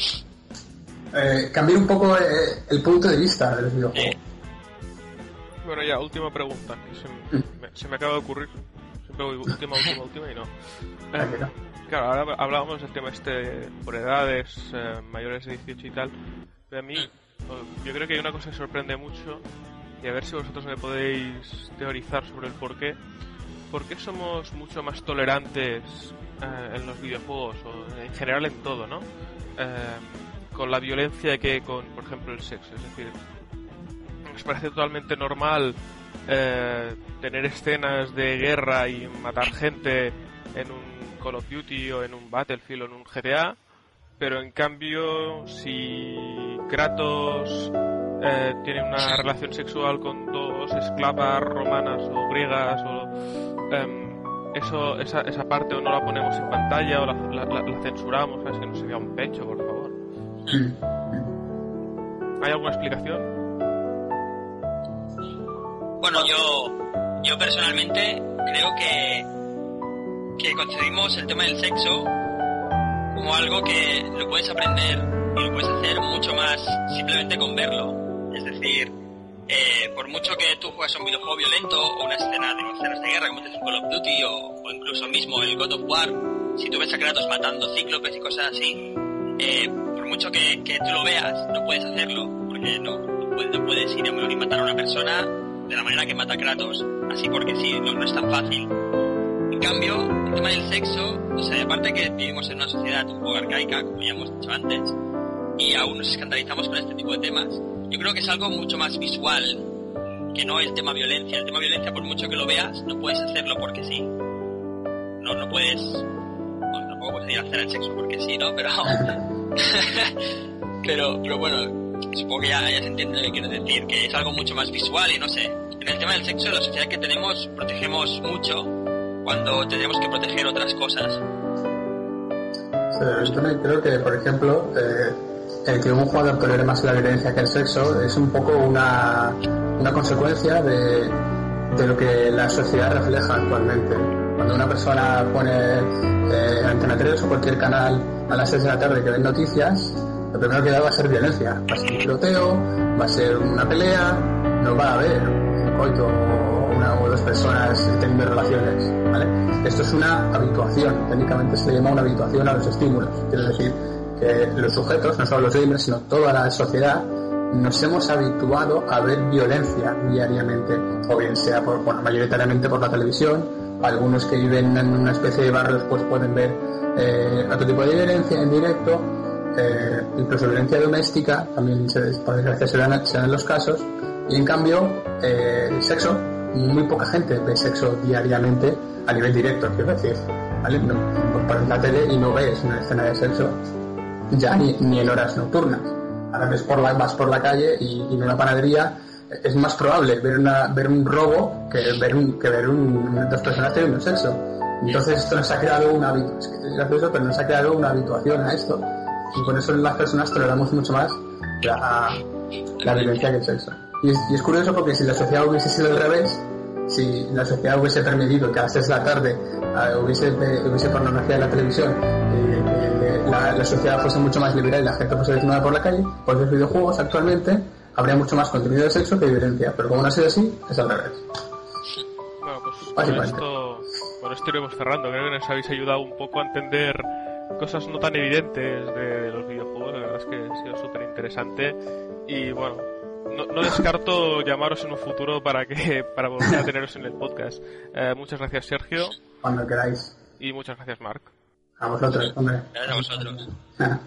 eh, cambiar un poco eh, el punto de vista de los videojuegos.
Bueno, ya, última pregunta. que se, me, se me acaba de ocurrir. Siempre voy última, última, última y no.
Ah.
Claro, ahora hablábamos del tema este por edades, eh, mayores de 18 y tal. Pero a mí, yo creo que hay una cosa que sorprende mucho, y a ver si vosotros me podéis teorizar sobre el por qué. ¿Por qué somos mucho más tolerantes eh, en los videojuegos, o en general en todo, ¿no? Eh, con la violencia que con, por ejemplo, el sexo. Es decir, nos parece totalmente normal eh, tener escenas de guerra y matar gente en un Call of Duty o en un Battlefield o en un GTA, pero en cambio si Kratos eh, tiene una relación sexual con dos esclavas romanas o griegas o em, eso esa, esa parte o no la ponemos en pantalla o la, la- la- la censuramos, ¿sabes? que no se vea un pecho, por favor. ¿Hay alguna explicación?
Bueno, yo, yo personalmente creo que, que concebimos el tema del sexo como algo que lo puedes aprender y lo puedes hacer mucho más simplemente con verlo. Es decir, eh, por mucho que tú juegues un videojuego violento o una escena de escenas de guerra como es un Call of Duty o, incluso mismo el God of War, si tú ves a Kratos matando cíclopes y cosas así, eh, por mucho que, que tú lo veas, no puedes hacerlo, porque no, no puedes, ir a y matar a una persona de la manera que mata Kratos, así porque sí, no, no es tan fácil. En cambio, el tema del sexo, o sea, aparte que vivimos en una sociedad un poco arcaica, como ya hemos dicho antes, y aún nos escandalizamos con este tipo de temas, yo creo que es algo mucho más visual que no el tema violencia. El tema violencia, por mucho que lo veas, no puedes hacerlo porque sí. No, no puedes... Bueno, tampoco puedes ir a hacer el sexo porque sí, ¿no? Pero... *laughs* pero, pero bueno, supongo que ya, ya se entiende lo que quiero decir, que es algo mucho más visual y no sé. En el tema del sexo, la sociedad que tenemos, protegemos mucho cuando tendríamos que proteger otras cosas.
Sí, yo también creo que, por ejemplo, eh, el que un jugador tolere más la violencia que el sexo es un poco una, consecuencia de, lo que la sociedad refleja actualmente. Cuando una persona pone eh, Antena 3 o cualquier canal a las 6 de la tarde que ven noticias, lo primero que da va a ser violencia. Va a ser un tiroteo, va a ser una pelea, no va a haber un coito o una o dos personas teniendo relaciones. Esto es una habituación, técnicamente se le llama una habituación a los estímulos. Quiero decir que los sujetos, no solo los gamers, sino toda la sociedad, nos hemos habituado a ver violencia diariamente, o bien sea por, mayoritariamente por la televisión, algunos que viven en una especie de barrios pues pueden ver eh, otro tipo de violencia en directo, eh, incluso violencia doméstica, también se, por desgracia se dan, los casos, y en cambio, eh, sexo, muy poca gente ve sexo diariamente a nivel directo, quiero decir, ¿vale? Pues pones la tele y no ves una escena de sexo ya ni, ni en horas nocturnas. Ahora ves por la, vas por la calle y, y en una panadería es más probable ver, una, ver un robo que ver, un, que ver un, dos personas teniendo sexo. Entonces esto nos ha creado una gracioso, pero nos ha creado una habituación a esto y por eso las personas toleramos mucho más la, la violencia que el sexo. Y es, y es curioso porque si la sociedad hubiese sido al revés, si la sociedad hubiese permitido que a las 6 de la tarde eh, hubiese, eh, hubiese pornografía en la televisión la, la sociedad fuese mucho más liberal y la gente fuese desnuda por la calle, pues los videojuegos actualmente habría mucho más contenido de sexo que de violencia, pero como no ha sido así, es al revés.
Bueno, pues con esto, con esto iremos cerrando. Creo que nos habéis ayudado un poco a entender cosas no tan evidentes de, de los videojuegos. La verdad es que ha sido súper interesante. Y bueno, no, no descarto llamaros en un futuro para que *laughs* para volver a teneros en el podcast. Eh, muchas gracias, Sergio.
Cuando queráis.
Y muchas gracias, Marc.
A vosotros, hombre.
Gracias a vosotros.
Ah.